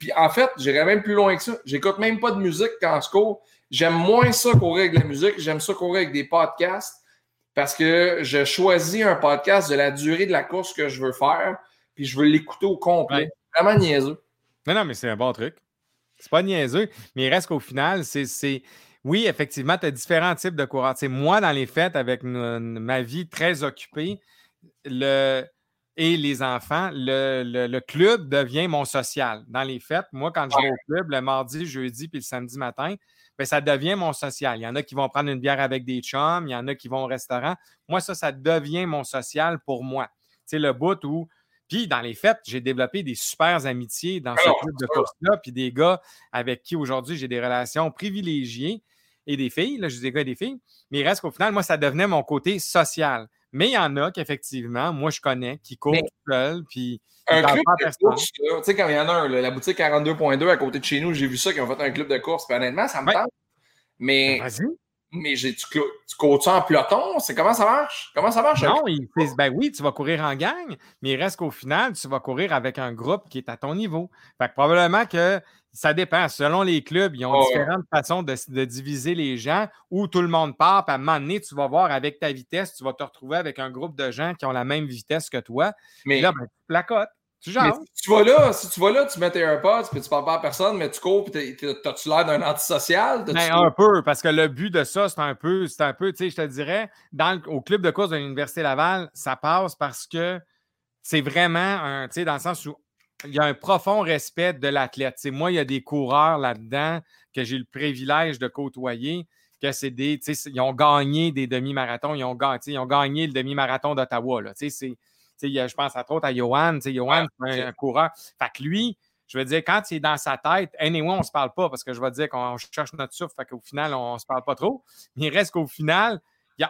[SPEAKER 1] puis en fait, j'irais même plus loin que ça. J'écoute même pas de musique quand je cours. J'aime moins ça courir avec de la musique, j'aime ça courir avec des podcasts parce que je choisis un podcast de la durée de la course que je veux faire puis je veux l'écouter au complet. Vraiment niaiseux.
[SPEAKER 2] Non, non, mais c'est un bon truc. C'est pas niaiseux, mais il reste qu'au final, c'est. Oui, effectivement, tu as différents types de coureurs. moi, dans les fêtes, avec ma vie très occupée, le, et les enfants, le, club devient mon social. Dans les fêtes, moi, quand je vais au club le mardi, jeudi puis le samedi matin, ben, ça devient mon social. Il y en a qui vont prendre une bière avec des chums, il y en a qui vont au restaurant. Moi, ça, ça devient mon social pour moi. C'est le bout où puis dans les fêtes, j'ai développé des super amitiés dans ce club de course-là, puis des gars avec qui aujourd'hui j'ai des relations privilégiées et des filles, là, je dis des gars et des filles, mais il reste qu'au final, moi, ça devenait mon côté social. Mais il y en a qu'effectivement, moi, je connais, qui courent tout seuls, puis.
[SPEAKER 1] Un club de course, tu sais, quand il y en a un, la boutique 42.2 à côté de chez nous, j'ai vu ça, qui ont fait un club de course, puis honnêtement, ça me tente. Mais. Mais tu, tu cours en peloton? C'est comment ça marche? Comment ça marche?
[SPEAKER 2] Non, ben oui, tu vas courir en gang, mais il reste qu'au final, tu vas courir avec un groupe qui est à ton niveau. Fait que probablement que ça dépend. Selon les clubs, ils ont différentes façons de, diviser les gens où tout le monde part. Puis à un moment donné, tu vas voir avec ta vitesse, tu vas te retrouver avec un groupe de gens qui ont la même vitesse que toi. Mais là, ben, tu placotes.
[SPEAKER 1] Tu, tu vas là, si tu vas là, tu mets tes AirPods, puis tu parles pas à personne, mais tu cours, puis t'as-tu l'air d'un antisocial?
[SPEAKER 2] Ben, un peu, parce que le but de ça, c'est un peu, c'est un peu, tu sais, je te dirais, dans au club de course de l'Université Laval, ça passe parce que c'est vraiment un, tu sais, dans le sens où il y a un profond respect de l'athlète. moi, il y a des coureurs là-dedans que j'ai le privilège de côtoyer, que c'est des, tu sais, ils ont gagné des demi-marathons, ils ont, gagné, ils ont gagné le demi-marathon d'Ottawa, tu sais, c'est je pense à autres à Johan. Johan, c'est un, coureur. Fait que lui, je veux dire, quand il est dans sa tête, anyway, on ne se parle pas parce que je vais dire qu'on cherche notre souffle, fait qu'au final, on ne se parle pas trop. Mais il reste qu'au final,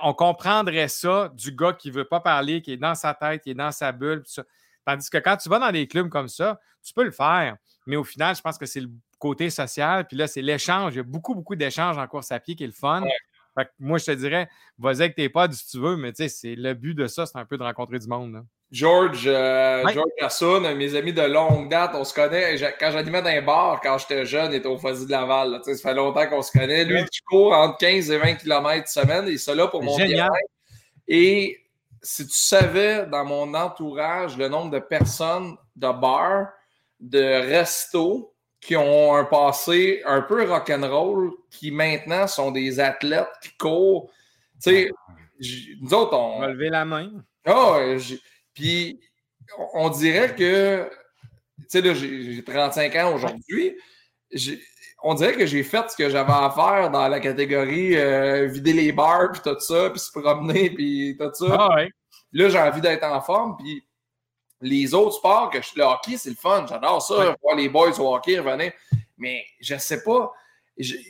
[SPEAKER 2] on comprendrait ça du gars qui ne veut pas parler, qui est dans sa tête, qui est dans sa bulle. Tandis que quand tu vas dans des clubs comme ça, tu peux le faire. Mais au final, je pense que c'est le côté social. Puis là, c'est l'échange. Il y a beaucoup, beaucoup d'échanges en course à pied qui est le fun. moi, je te dirais, vas-y avec tes potes si tu veux, mais tu sais, c'est le but de ça, c'est un peu de rencontrer du monde.
[SPEAKER 1] George, euh, George Hassoun, mes amis de longue date, on se connaît. Quand j'animais dans un bar, quand j'étais jeune, il était au Fuzzy de Laval. ça fait longtemps qu'on se connaît. Lui, tu cours entre 15 et 20 km semaine et ça là pour mon bien Et si tu savais dans mon entourage le nombre de personnes de bars, de restos qui ont un passé un peu rock'n'roll, qui maintenant sont des athlètes qui courent. Tu sais, nous autres, on.
[SPEAKER 2] On va lever la main.
[SPEAKER 1] Ah, puis on dirait que. Tu sais, là, j'ai 35 ans aujourd'hui. On dirait que j'ai fait ce que j'avais à faire dans la catégorie euh, vider les bars, puis tout ça, puis se promener, puis tout ça.
[SPEAKER 2] Ah ouais.
[SPEAKER 1] Là, j'ai envie d'être en forme, puis les autres sports que je le hockey, c'est le fun. J'adore ça, voir les boys au hockey revenir. Mais je sais pas.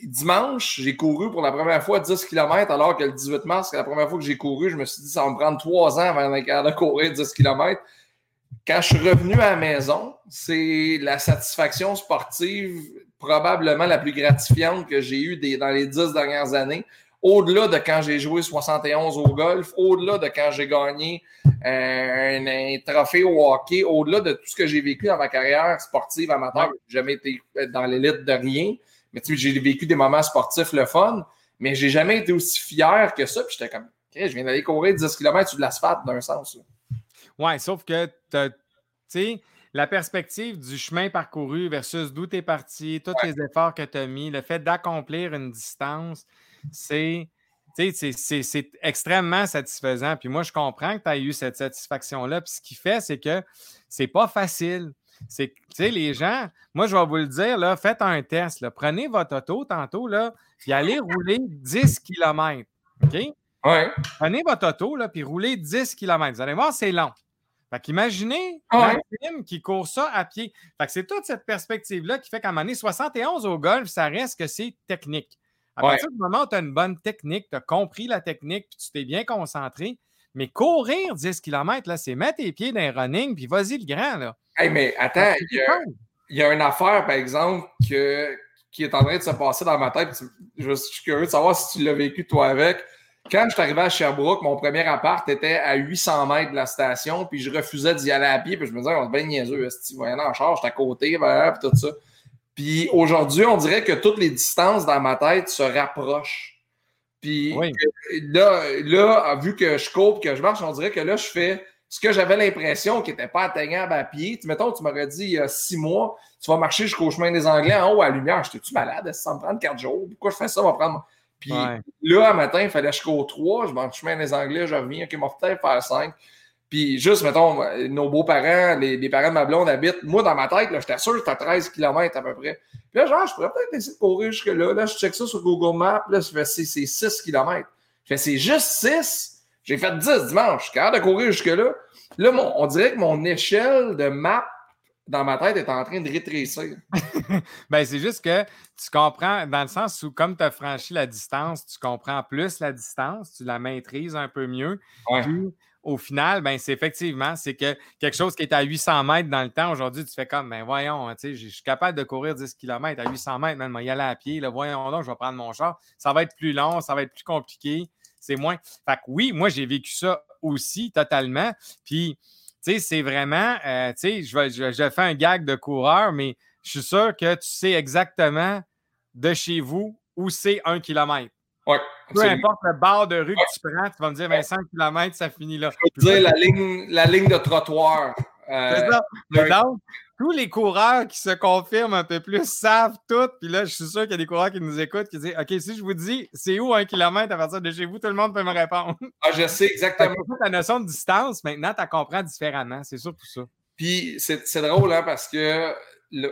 [SPEAKER 1] Dimanche, j'ai couru pour la première fois 10 km, alors que le 18 mars, c'est la première fois que j'ai couru. Je me suis dit, ça va me prendre trois ans avant de courir 10 km. Quand je suis revenu à la maison, c'est la satisfaction sportive probablement la plus gratifiante que j'ai eue dans les dix dernières années au-delà de quand j'ai joué 71 au golf, au-delà de quand j'ai gagné euh, un, trophée au hockey, au-delà de tout ce que j'ai vécu dans ma carrière sportive amateur, j'ai jamais été dans l'élite de rien, mais tu sais, j'ai vécu des moments sportifs le fun, mais j'ai jamais été aussi fier que ça, puis j'étais comme, je viens d'aller courir 10 km sur de l'asphalte d'un sens.
[SPEAKER 2] Ouais, sauf que, tu sais, la perspective du chemin parcouru versus d'où tu es parti, tous les efforts que tu as mis, le fait d'accomplir une distance, c'est c'est extrêmement satisfaisant. Puis moi, je comprends que tu as eu cette satisfaction-là. Puis ce qui fait, c'est que c'est pas facile. C'est les gens, moi, je vais vous le dire, là, faites un test. Prenez votre auto tantôt, là, puis allez rouler 10 km. OK?
[SPEAKER 1] Ouais.
[SPEAKER 2] Prenez votre auto, là, puis roulez 10 km. Vous allez voir, c'est long. Fait qu'imaginez un film qui court ça à pied. Fait que c'est toute cette perspective-là qui fait qu'à un moment donné, 71 au golf, ça reste que c'est technique. À partir du moment où tu as une bonne technique, tu as compris la technique, puis tu t'es bien concentré, mais courir 10 km, là, c'est mettre tes pieds dans un running, puis vas-y le grand. Là.
[SPEAKER 1] Hey, mais attends, il y, a, une affaire, par exemple, que, qui est en train de se passer dans ma tête. Je, suis curieux de savoir si tu l'as vécu toi avec. Quand je suis arrivé à Sherbrooke, mon premier appart était à 800 mètres de la station, puis je refusais d'y aller à pied, puis je me disais, on est bien niaiseux, si tu en charge, à côté, puis tout ça. Puis aujourd'hui, on dirait que toutes les distances dans ma tête se rapprochent. Puis là, là, vu que je coupe, que je marche, on dirait que là, je fais ce que j'avais l'impression qui n'était pas atteignable à pied. Mettons, tu m'aurais dit il y a six mois, tu vas marcher jusqu'au chemin des Anglais en haut à la lumière. J'étais-tu malade? Ça me prendre quatre jours? Pourquoi je fais ça? va prendre. Puis là, un matin, il fallait cours trois. Je marche le chemin des Anglais, je reviens. OK, m'a peut-être faire cinq. Puis juste, mettons, nos beaux-parents, les, parents de ma blonde habitent. Moi, dans ma tête, j'étais sûr que j'étais à 13 km à peu près. Puis là, genre, je pourrais peut-être essayer de courir jusque-là. Là, je check ça sur Google Maps. Là, je fais, c'est 6 km. Je fais, c'est juste 6. J'ai fait 10 dimanche. Je suis capable de courir jusque-là. Là, on dirait que mon échelle de map dans ma tête est en train de rétrécir.
[SPEAKER 2] ben, c'est juste que tu comprends, dans le sens où, comme tu as franchi la distance, tu comprends plus la distance, tu la maîtrises un peu mieux.
[SPEAKER 1] Ouais
[SPEAKER 2] au final, ben, c'est effectivement, c'est que quelque chose qui est à 800 mètres dans le temps, aujourd'hui, tu fais comme, ben voyons, je suis capable de courir 10 km à 800 mètres, même, y aller à pied, là, voyons donc, je vais prendre mon char. Ça va être plus long, ça va être plus compliqué, c'est moins. Fait que oui, moi, j'ai vécu ça aussi totalement. Puis, tu sais, c'est vraiment, euh, tu sais, je, je, je fais un gag de coureur, mais je suis sûr que tu sais exactement de chez vous où c'est un kilomètre.
[SPEAKER 1] Ouais,
[SPEAKER 2] Peu importe le bar de rue que tu prends, tu vas me dire 25 km, ça finit là.
[SPEAKER 1] Je veux dire la ligne, la ligne de trottoir.
[SPEAKER 2] Euh, donc, tous les coureurs qui se confirment un peu plus savent tout. Puis là, je suis sûr qu'il y a des coureurs qui nous écoutent qui disent OK, si je vous dis c'est où un kilomètre à partir de chez vous, tout le monde peut me répondre.
[SPEAKER 1] Ah, je sais exactement.
[SPEAKER 2] Ta notion de distance, maintenant, tu la comprends différemment. C'est sûr pour ça.
[SPEAKER 1] Puis c'est drôle, hein, parce que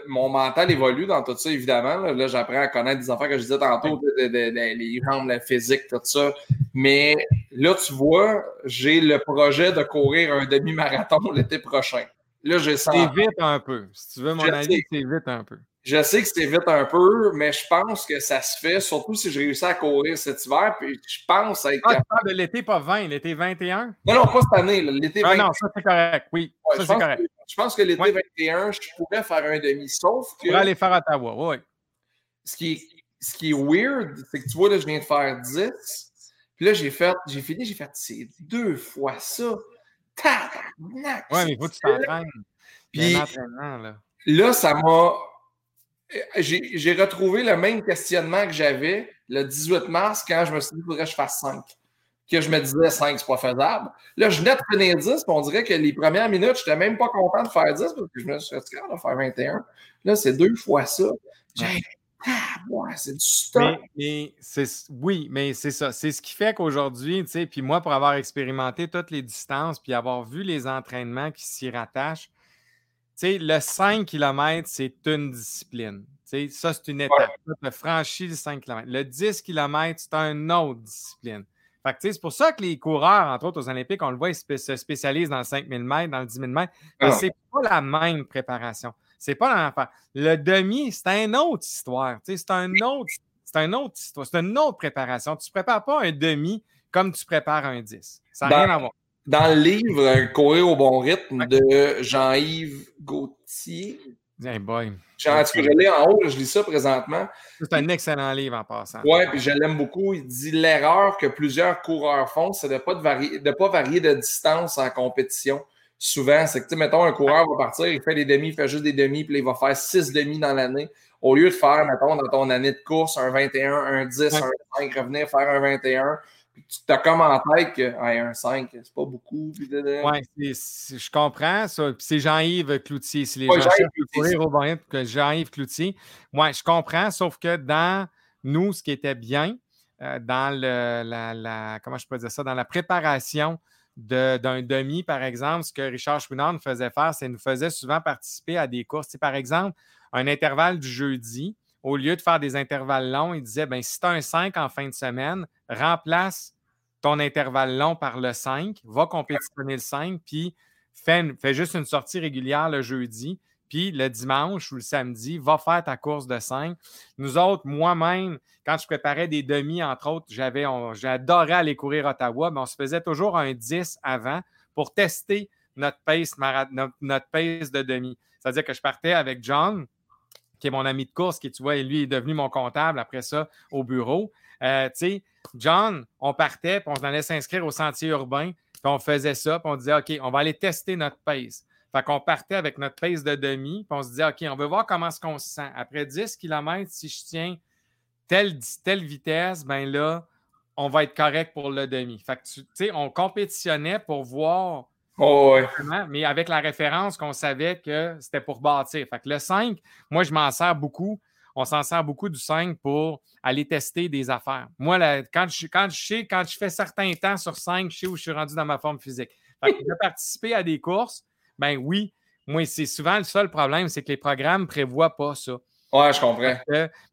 [SPEAKER 1] mon mental évolue dans tout ça, évidemment. Là, j'apprends à connaître des affaires que je disais tantôt, les jambes, la physique, tout ça. Mais là, tu vois, j'ai le projet de courir un demi-marathon l'été prochain. Là, j'ai
[SPEAKER 2] C'est vite un peu. Si tu veux mon avis, c'est vite un peu.
[SPEAKER 1] Je sais que c'est vite un peu, mais je pense que ça se fait, surtout si je réussis à courir cet hiver. Puis je pense être.
[SPEAKER 2] Ah, de l'été, pas 20, l'été 21?
[SPEAKER 1] Non, non, pas cette année, l'été
[SPEAKER 2] ah, Non, ça c'est correct, oui. ça c'est correct.
[SPEAKER 1] je pense que l'été 21, je pourrais faire un demi, sauf que.
[SPEAKER 2] Pour aller faire Ottawa, oui.
[SPEAKER 1] Ce qui est, ce qui est weird, c'est que tu vois, là, je viens de faire 10. Puis là, j'ai fait, j'ai fini, j'ai fait deux fois ça. Tabarnak!
[SPEAKER 2] Ouais, mais il faut que tu t'entraînes.
[SPEAKER 1] Puis là. là, ça m'a j'ai retrouvé le même questionnement que j'avais le 18 mars quand je me suis dit qu'il faudrait que je fasse 5. Que je me disais 5, c'est pas faisable. Là, je venais de finir 10, puis on dirait que les premières minutes, je n'étais même pas content de faire 10 parce que je me suis dit, de faire 21. Là, c'est deux fois ça. J'ai ah, ouais, c'est du stock.
[SPEAKER 2] Mais, oui, mais c'est ça. C'est ce qui fait qu'aujourd'hui, tu sais, puis moi, pour avoir expérimenté toutes les distances, puis avoir vu les entraînements qui s'y rattachent, sais, le 5 km, c'est une discipline. sais, ça, c'est une étape. Tu as franchi le 5 km. Le 10 km, c'est une autre discipline. c'est pour ça que les coureurs, entre autres aux Olympiques, on le voit, ils se spécialisent dans le 5000 mètres, dans le 10 000 mètres. Parce que c'est pas la même préparation. C'est pas la même affaire. Le demi, c'est une autre histoire. C'est un autre, c'est une autre histoire. C'est une autre préparation. Tu ne prépares pas un demi comme tu prépares un 10. Ça n'a rien à voir
[SPEAKER 1] dans le livre Courir au bon rythme de Jean-Yves Gauthier.
[SPEAKER 2] Hey boy.
[SPEAKER 1] Jean, tu en haut, je lis ça présentement.
[SPEAKER 2] C'est un excellent livre en passant.
[SPEAKER 1] Oui, puis je l'aime beaucoup. Il dit l'erreur que plusieurs coureurs font, c'est de ne pas, varier, de pas varier de distance en compétition. Souvent, c'est que, tu mettons, un coureur va partir, il fait des demi, il fait juste des demi, puis il va faire six demi dans l'année. Au lieu de faire, mettons, dans ton année de course, un 21, un 10, un 5, revenir faire un 21, tu as comme en tête que un 5, c'est pas beaucoup.
[SPEAKER 2] Oui, je comprends ça. c'est Jean-Yves Cloutier. Si les gens que Jean-Yves Cloutier. Oui, je comprends, sauf que dans nous, ce qui était bien, euh, dans le, la, comment je peux dire ça, dans la préparation d'un demi, par exemple, ce que Richard Chouinard nous faisait faire, c'est nous faisait souvent participer à des courses. par exemple, un intervalle du jeudi, au lieu de faire des intervalles longs, il disait ben, si tu as un 5 en fin de semaine, remplace ton intervalle long par le 5, va compétitionner le 5, puis fais, juste une sortie régulière le jeudi, puis le dimanche ou le samedi, va faire ta course de 5. Nous autres, moi-même, quand je préparais des demi, entre autres, j'adorais aller courir Ottawa, mais on se faisait toujours un 10 avant pour tester notre pace, notre pace de demi. C'est-à-dire que je partais avec John, qui est mon ami de course, qui, tu vois, lui est devenu mon comptable après ça au bureau. Euh, tu sais, John, on partait, puis on allait s'inscrire au sentier urbain, puis on faisait ça, puis on disait, OK, on va aller tester notre pace. Fait qu'on partait avec notre pace de demi, puis on se disait, OK, on veut voir comment est-ce qu'on se sent. Après 10 km, si je tiens telle, telle vitesse, ben là, on va être correct pour le demi. Fait que, tu sais, on compétitionnait pour voir
[SPEAKER 1] Oh,
[SPEAKER 2] mais avec la référence qu'on savait que c'était pour bâtir. Fait que le 5, moi, je m'en sers beaucoup. On s'en sert beaucoup du 5 pour aller tester des affaires. Moi, quand, je, quand, je sais, quand je fais certains temps sur 5, je sais où je suis rendu dans ma forme physique. Fait que de participer à des courses, ben oui, moi, c'est souvent le seul problème, c'est que les programmes ne prévoient pas ça.
[SPEAKER 1] Ouais, je comprends.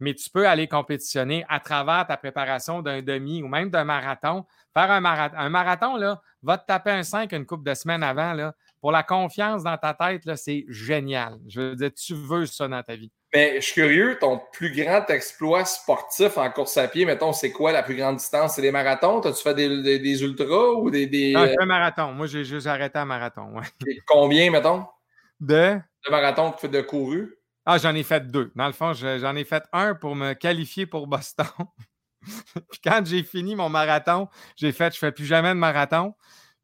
[SPEAKER 2] mais tu peux aller compétitionner à travers ta préparation d'un demi ou même d'un marathon. Faire un, marathon, un marathon, là, va te taper un 5 une couple de semaines avant. Là. Pour la confiance dans ta tête, c'est génial. Je veux dire, tu veux ça dans ta vie.
[SPEAKER 1] Mais je suis curieux, ton plus grand exploit sportif en course à pied, mettons, c'est quoi la plus grande distance? C'est des marathons? As-tu fait des, ultras ou des. des
[SPEAKER 2] non, un marathon. Moi, j'ai juste arrêté un marathon.
[SPEAKER 1] Combien, mettons?
[SPEAKER 2] De?
[SPEAKER 1] De marathons que tu fais de couru?
[SPEAKER 2] Ah, j'en ai fait deux. Dans le fond, j'en ai fait un pour me qualifier pour Boston. Puis quand j'ai fini mon marathon, j'ai fait je ne fais plus jamais de marathon.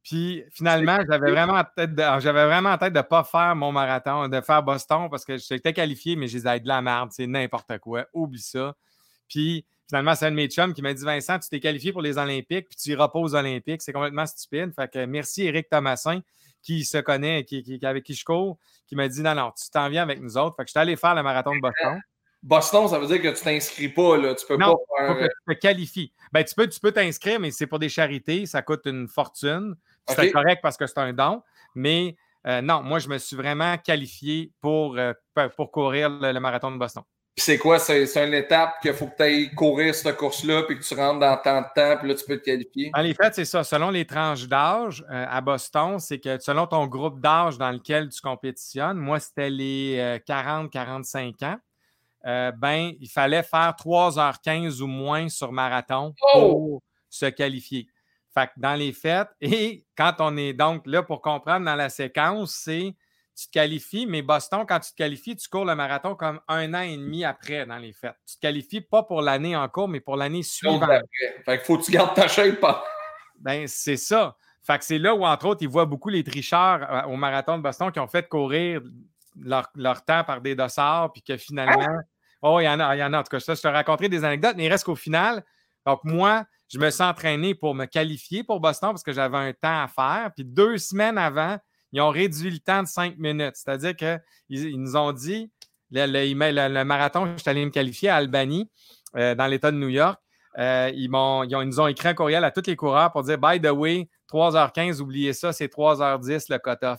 [SPEAKER 2] Puis finalement, j'avais vraiment en tête de, j'avais vraiment en tête de ne pas faire mon marathon, de faire Boston parce que j'étais qualifié, mais je disais de la merde, c'est n'importe quoi, oublie ça. Puis finalement, c'est un de mes chums qui m'a dit Vincent, tu t'es qualifié pour les Olympiques, puis tu iras pas aux Olympiques. C'est complètement stupide. Fait que merci Eric Thomasin qui se connaît, qui, qui, avec qui je cours, qui m'a dit non, non, tu t'en viens avec nous autres. Fait que je suis allé faire le marathon de Boston.
[SPEAKER 1] Boston, ça veut dire que tu t'inscris pas, là. Tu peux pas
[SPEAKER 2] faire. que tu te qualifies. Ben, tu peux, tu peux t'inscrire, mais c'est pour des charités, ça coûte une fortune. C'est correct parce que c'est un don, mais euh, non, moi, je me suis vraiment qualifié pour, euh, pour courir le marathon de Boston
[SPEAKER 1] c'est quoi? C'est une étape qu'il faut que tu ailles courir cette course-là, puis que tu rentres dans tant de temps, puis là, tu peux te qualifier?
[SPEAKER 2] En fait, c'est ça. Selon les tranches d'âge euh, à Boston, c'est que selon ton groupe d'âge dans lequel tu compétitionnes, moi, c'était les 40-45 euh, ans. euh, ben, il fallait faire 3h15 ou moins sur marathon
[SPEAKER 1] Oh!
[SPEAKER 2] pour se qualifier. Fait que dans les fêtes, et quand on est donc là pour comprendre dans la séquence, c'est tu te qualifies, mais Boston, quand tu te qualifies, tu cours le marathon comme un an et demi après dans les fêtes. Tu te qualifies pas pour l'année en cours, mais pour l'année suivante.
[SPEAKER 1] Fait que faut que tu gardes ta shape. pas.
[SPEAKER 2] Ben, c'est ça. Fait que c'est là où, entre autres, ils voient beaucoup les tricheurs euh, au marathon de Boston qui ont fait courir leur, leur temps par des dossards, puis que finalement. Oh, il y en a, il y en a. En tout cas, ça, je te raconterai des anecdotes, mais il reste qu'au final, donc moi, je me suis entraîné pour me qualifier pour Boston parce que j'avais un temps à faire. Puis deux semaines avant, ils ont réduit le temps de cinq minutes. C'est-à-dire qu'ils ils nous ont dit, le, le- le- marathon, je suis allé me qualifier à Albany, euh, dans l'État de New York. Euh, ils, m'ont- ils nous ont écrit un courriel à tous les coureurs pour dire By the way, 3h15, oubliez ça, c'est 3h10 le cut-off.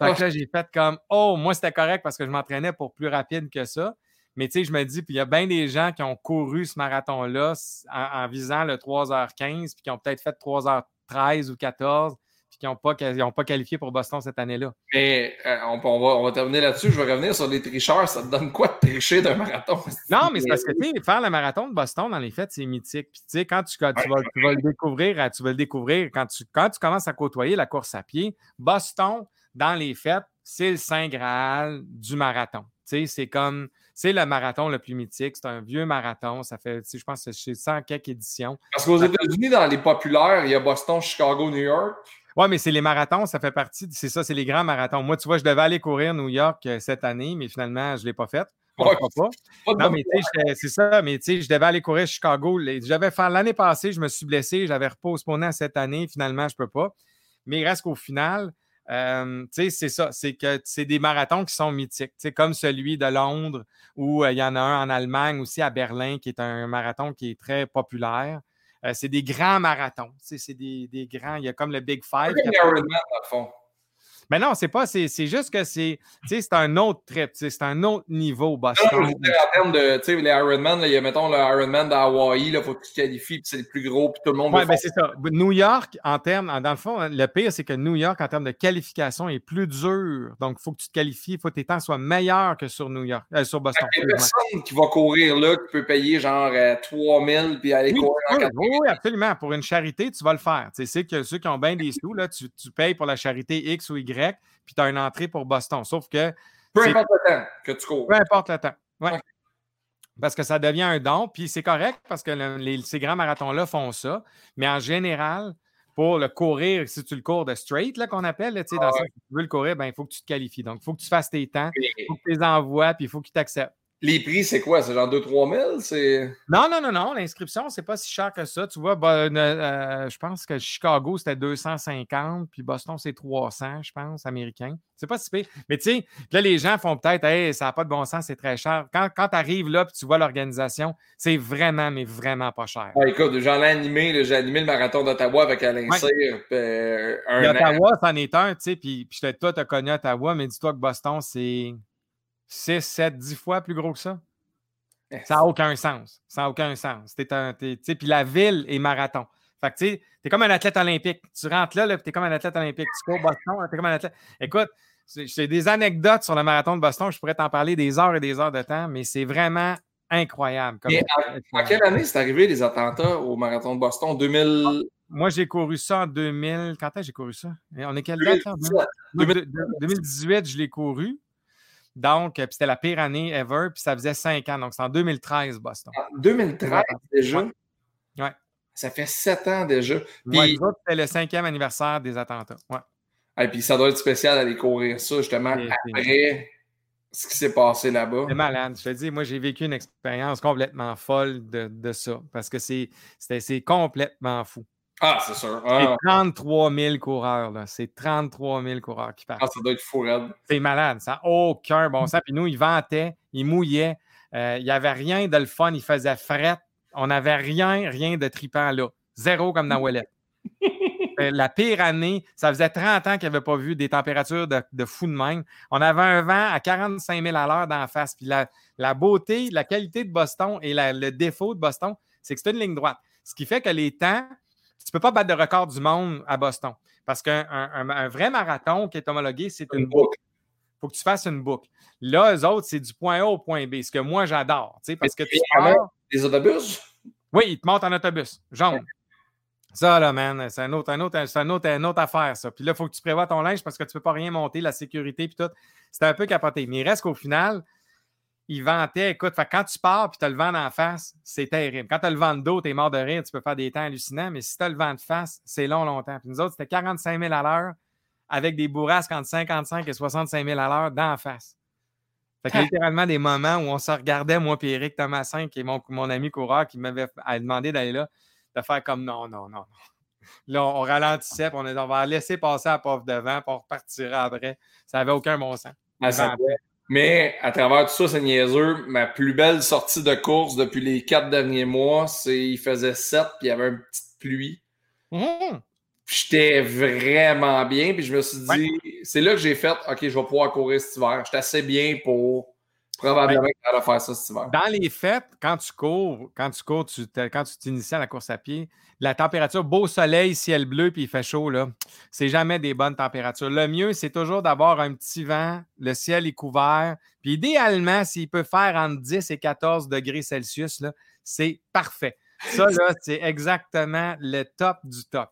[SPEAKER 2] Fait que là, j'ai fait comme Oh, moi, c'était correct parce que je m'entraînais pour plus rapide que ça. Mais tu sais, je me dis, puis il y a bien des gens qui ont couru ce marathon-là en, en visant le 3h15, puis qui ont peut-être fait 3h13 ou 14, puis qui n'ont pas, qui ont pas qualifié pour Boston cette année-là.
[SPEAKER 1] Mais euh, on, on va, on va terminer là-dessus. Je vais revenir sur les tricheurs. Ça te donne quoi de tricher d'un marathon?
[SPEAKER 2] Non, mais c'est parce que faire le marathon de Boston dans les fêtes, c'est mythique. Puis tu sais, quand tu, quand tu vas, tu vas le découvrir, euh, tu vas le découvrir quand tu, quand tu commences à côtoyer la course à pied. Boston, dans les fêtes, c'est le Saint Graal du marathon. Tu sais, c'est comme, c'est le marathon le plus mythique. C'est un vieux marathon. Ça fait, je pense que c'est 100 quelques éditions.
[SPEAKER 1] Parce qu'aux États-Unis, dans les populaires, il y a Boston, Chicago, New York.
[SPEAKER 2] Oui, mais c'est les marathons, ça fait partie, c'est ça, c'est les grands marathons. Moi, tu vois, je devais aller courir New York euh, cette année, mais finalement, je ne l'ai pas fait.
[SPEAKER 1] Ouais,
[SPEAKER 2] pas? Non, mais tu sais, c'est ça, mais tu sais, je devais aller courir Chicago. Les- J'avais fait l'année passée, je me suis blessé, j'avais reposponé à cette année, finalement, je ne peux pas. Mais il reste qu'au final, euh, tu sais, c'est ça, c'est que c'est des marathons qui sont mythiques, tu sais, comme celui de Londres, où euh, il y en a un en Allemagne aussi, à Berlin, qui est un marathon qui est très populaire. Euh, c'est des grands marathons, c'est des, des grands, il y a comme le Big Five.
[SPEAKER 1] Comme fond.
[SPEAKER 2] Mais non, c'est pas, c'est c'est juste que c'est, un autre trip, c'est un autre niveau, Boston.
[SPEAKER 1] non, je dire, en termes de, tu sais, les Ironman, il y a, mettons, le Ironman d'Hawaï, là, faut que tu te qualifies, puis c'est le plus gros, puis tout le monde
[SPEAKER 2] Oui, ben c'est ça. New York, en termes, dans le fond, le pire, c'est que New York, en termes de qualification, est plus dur. Donc, il faut que tu te qualifies, il faut que tes temps soient meilleurs que sur New York, euh, sur Boston.
[SPEAKER 1] Il y a personne qui va courir là, qui peut payer genre euh, 3000 puis aller
[SPEAKER 2] Oui,
[SPEAKER 1] courir en
[SPEAKER 2] oui,
[SPEAKER 1] 4
[SPEAKER 2] oui, absolument. Pour une charité, tu vas le faire. Tu sais, que ceux qui ont bien des sous, là, tu, tu payes pour la charité X ou Y, puis tu as une entrée pour Boston. Sauf que
[SPEAKER 1] Peu importe le temps que tu cours.
[SPEAKER 2] Peu importe le temps.
[SPEAKER 1] Ok.
[SPEAKER 2] Parce que ça devient un don, puis c'est correct parce que le- les- ces grands marathons-là font ça. Mais en général, pour le courir, si tu le cours de straight, là, qu'on appelle, là, tu sais, dans
[SPEAKER 1] Ah
[SPEAKER 2] le sens, si tu veux le courir, ben, il faut que tu te qualifies. Donc, il faut que tu fasses tes temps, il faut que tu les envoies, puis il faut qu'ils t'acceptent.
[SPEAKER 1] Les prix, c'est quoi? C'est genre 2-3 000? C'est...
[SPEAKER 2] Non, non, non, non. L'inscription, c'est pas si cher que ça. Tu vois, ben, euh, euh, je pense que Chicago, c'était 250, puis Boston, c'est 300, je pense, américain. C'est pas si pire. Mais tu sais, là, les gens font peut-être, hey, ça n'a pas de bon sens, c'est très cher. Quand, quand tu arrives là, puis tu vois l'organisation, c'est vraiment, mais vraiment pas cher.
[SPEAKER 1] Ah, écoute, j'en ai animé, j'ai animé le marathon d'Ottawa avec Alain
[SPEAKER 2] Ouais.
[SPEAKER 1] Cyr, euh, un.
[SPEAKER 2] Ottawa, c'en est un, tu sais, puis, puis toi, tu as connu Ottawa, mais dis-toi que Boston, c'est 6, 7, 10 fois plus gros que ça? Ça n'a aucun sens. Ça n'a aucun sens. Tu puis la ville est marathon. Fait que tu t'es comme un athlète olympique. Tu rentres là, là puis t'es comme un athlète olympique. Tu cours Boston, t'es comme un athlète. Écoute, c'est c'est des anecdotes sur le marathon de Boston. Je pourrais t'en parler des heures et des heures de temps, mais c'est vraiment incroyable. comme-
[SPEAKER 1] En quelle année c'est arrivé les attentats au marathon de Boston? 2000...
[SPEAKER 2] Moi, j'ai couru ça en 2000. Quand est-ce que j'ai couru ça? On est quelle date? là?
[SPEAKER 1] 2017.
[SPEAKER 2] Moi, de- de- 2018, je l'ai couru. Donc, euh, puis c'était la pire année ever, puis ça faisait cinq ans. Donc, c'est en 2013, Boston.
[SPEAKER 1] En 2013 déjà?
[SPEAKER 2] Ouais. Ouais.
[SPEAKER 1] Ça fait 7 ans déjà. Puis,
[SPEAKER 2] Ouais, c'était le cinquième anniversaire des attentats. Ouais.
[SPEAKER 1] ah, puis ça doit être spécial d'aller courir ça, justement, après ce qui s'est passé là-bas.
[SPEAKER 2] C'est malade. Je te dis, moi, j'ai vécu une expérience complètement folle de, de ça parce que c'est c'était- c'est complètement fou.
[SPEAKER 1] Ah, c'est sûr.
[SPEAKER 2] C'est
[SPEAKER 1] Ah,
[SPEAKER 2] 33 000 coureurs. là. C'est 33 000 coureurs qui partent.
[SPEAKER 1] ah, ça doit être fou.
[SPEAKER 2] C'est malade. Ça n'a aucun bon sens. Puis nous, ils vantaient, ils mouillaient. Euh, il n'y avait rien de le fun. Il faisait fret. On n'avait rien, rien de tripant là. Zéro comme dans Wallet. Euh, La pire année, ça faisait 30 ans qu'il n'y avait pas vu des températures de, de fou de même. On avait un vent à 45 000 à l'heure d'en face. Puis la, la beauté, la qualité de Boston et la- le défaut de Boston, c'est que c'est une ligne droite. Ce qui fait que les temps, tu ne peux pas battre de record du monde à Boston. Parce qu'un un- un- un vrai marathon qui est homologué, c'est une boucle. Il faut que tu fasses une boucle. Là, eux autres, c'est du point A au point B, ce que moi, j'adore. Parce que tu pars...
[SPEAKER 1] Des autobus?
[SPEAKER 2] Oui, ils te montent en autobus, jaune. Ça, là, man, c'est un autre, un autre, un autre, une autre affaire, ça. Puis là, il faut que tu prévois ton linge parce que tu ne peux pas rien monter, la sécurité, puis tout. C'était un peu capoté. Mais il reste qu'au final, il vantait, écoute, quand tu pars puis tu as le vent en face, c'est terrible. Quand tu as le vent de dos, tu es mort de rire, tu peux faire des temps hallucinants, mais si tu as le vent de face, c'est long, longtemps. Puis nous autres, c'était 45 000 à l'heure avec des bourrasques entre 55 et 65 000 à l'heure d'en face. Fait que littéralement des moments où on se regardait, moi et Eric Thomasin, qui est mon, mon ami coureur, qui m'avait demandé d'aller là, de faire comme non, non, non. Là, on ralentissait, puis on, on va laisser passer la pauvre devant, puis on repartira après. Ça n'avait aucun bon sens.
[SPEAKER 1] Ah, mais à travers tout ça, c'est niaiseux. Ma plus belle sortie de course depuis les quatre derniers mois, c'est il faisait 7 puis il y avait une petite pluie. Mmh. J'étais vraiment bien, puis je me suis dit, c'est là que j'ai fait, OK, je vais pouvoir courir cet hiver. J'étais assez bien pour probablement faire ça cet hiver.
[SPEAKER 2] Dans les fêtes, quand tu cours, quand tu cours, tu quand tu t'inities à la course à pied, la température, beau soleil, ciel bleu, puis il fait chaud, là, c'est jamais des bonnes températures. Le mieux, c'est toujours d'avoir un petit vent, le ciel est couvert, puis idéalement, s'il peut faire entre 10 et 14 degrés Celsius, c'est parfait. Ça, là, c'est exactement le top du top.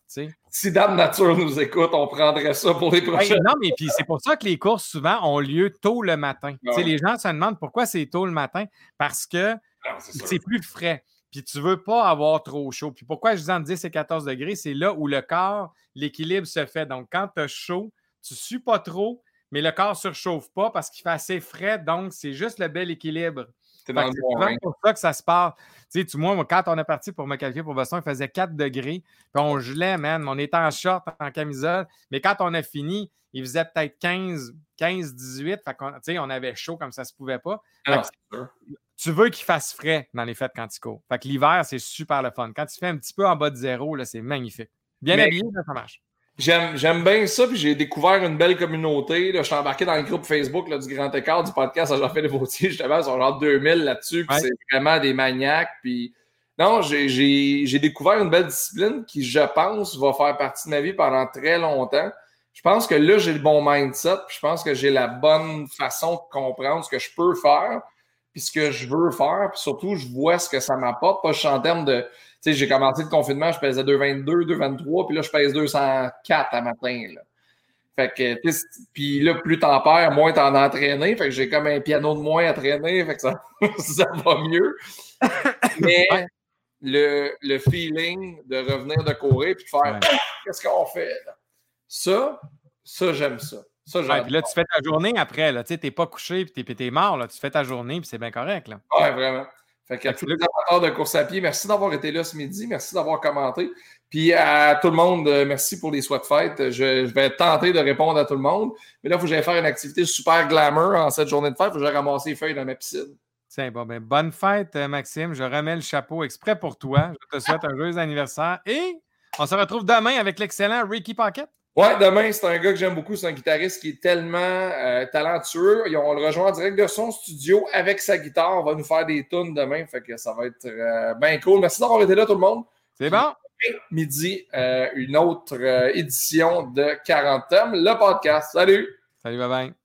[SPEAKER 1] Si Dame Nature nous écoute, on prendrait ça pour les prochaines.
[SPEAKER 2] non, mais puis c'est pour ça que les courses, souvent, ont lieu tôt le matin. Les gens se demandent pourquoi c'est tôt le matin? Parce que c'est plus frais. Puis tu ne veux pas avoir trop chaud. Puis pourquoi je dis entre 10 et 14 degrés, c'est là où le corps, l'équilibre se fait. Donc, quand tu as chaud, tu ne sues pas trop, mais le corps ne surchauffe pas parce qu'il fait assez frais. Donc, c'est juste le bel équilibre. C'est pour ça que ça se passe. Tu sais, moi, quand on est parti pour me qualifier pour Boston, il faisait 4 degrés. Puis on gelait, man. On était en short, en camisole. Mais quand on a fini, il faisait peut-être 15, 15, 18. Fait qu'on, on avait chaud comme ça se pouvait pas. Ah, tu veux qu'il fasse frais dans les fêtes quand tu cours. Fait que l'hiver, c'est super le fun. Quand tu fais un petit peu en bas de zéro, là, c'est magnifique. Bien habillé, ça marche.
[SPEAKER 1] J'aime bien ça, puis j'ai découvert une belle communauté. Là, je suis embarqué dans le groupe Facebook là, du Grand Écart du podcast à Jean-Philippe Vautier, justement, ils sont genre 2000 là-dessus, puis c'est vraiment des maniaques. Puis non, j'ai découvert une belle discipline qui, je pense, va faire partie de ma vie pendant très longtemps. Je pense que là, j'ai le bon mindset, puis je pense que j'ai la bonne façon de comprendre ce que je peux faire, puis ce que je veux faire, puis surtout, je vois ce que ça m'apporte, pas juste en termes de sais, j'ai commencé le confinement, je pesais 2,22, 2,23, puis là, je pèse 204 à matin. Là. Fait que, puis là, plus t'en perds, moins t'en entraîné. Fait que j'ai comme un piano de moins à traîner, fait que ça, ça va mieux. Mais le, le, feeling de revenir de courir puis de faire qu'est-ce qu'on fait là? Ça, ça, j'aime ça. Ça,
[SPEAKER 2] ouais, puis là, tu fais ta journée après. Tu n'es pas couché puis tu es, mort. Là. Tu fais ta journée puis c'est bien correct. Là.
[SPEAKER 1] Ouais, vraiment. Fait qu'à tous les amateurs de course à pied, merci d'avoir été là ce midi. Merci d'avoir commenté. Puis à tout le monde, euh, merci pour les souhaits de fête. Je, vais tenter de répondre à tout le monde. Mais là, il faut que j'aille faire une activité super glamour en cette journée de fête. Il faut que j'aille ramasser les feuilles dans ma piscine.
[SPEAKER 2] Tiens, bon, ben, bonne fête, euh, Maxime. Je remets le chapeau exprès pour toi. Je te souhaite un joyeux anniversaire. Et on se retrouve demain avec l'excellent Ricky Pocket.
[SPEAKER 1] Ouais, demain, c'est un gars que j'aime beaucoup. C'est un guitariste qui est tellement euh, talentueux. On le rejoint en direct de son studio avec sa guitare. On va nous faire des tunes demain. Fait que ça va être euh, bien cool. Merci d'avoir été là, tout le monde.
[SPEAKER 2] C'est bon.
[SPEAKER 1] Midi, euh, une autre édition de 40 thèmes, le podcast. Salut!
[SPEAKER 2] Salut, bye bye.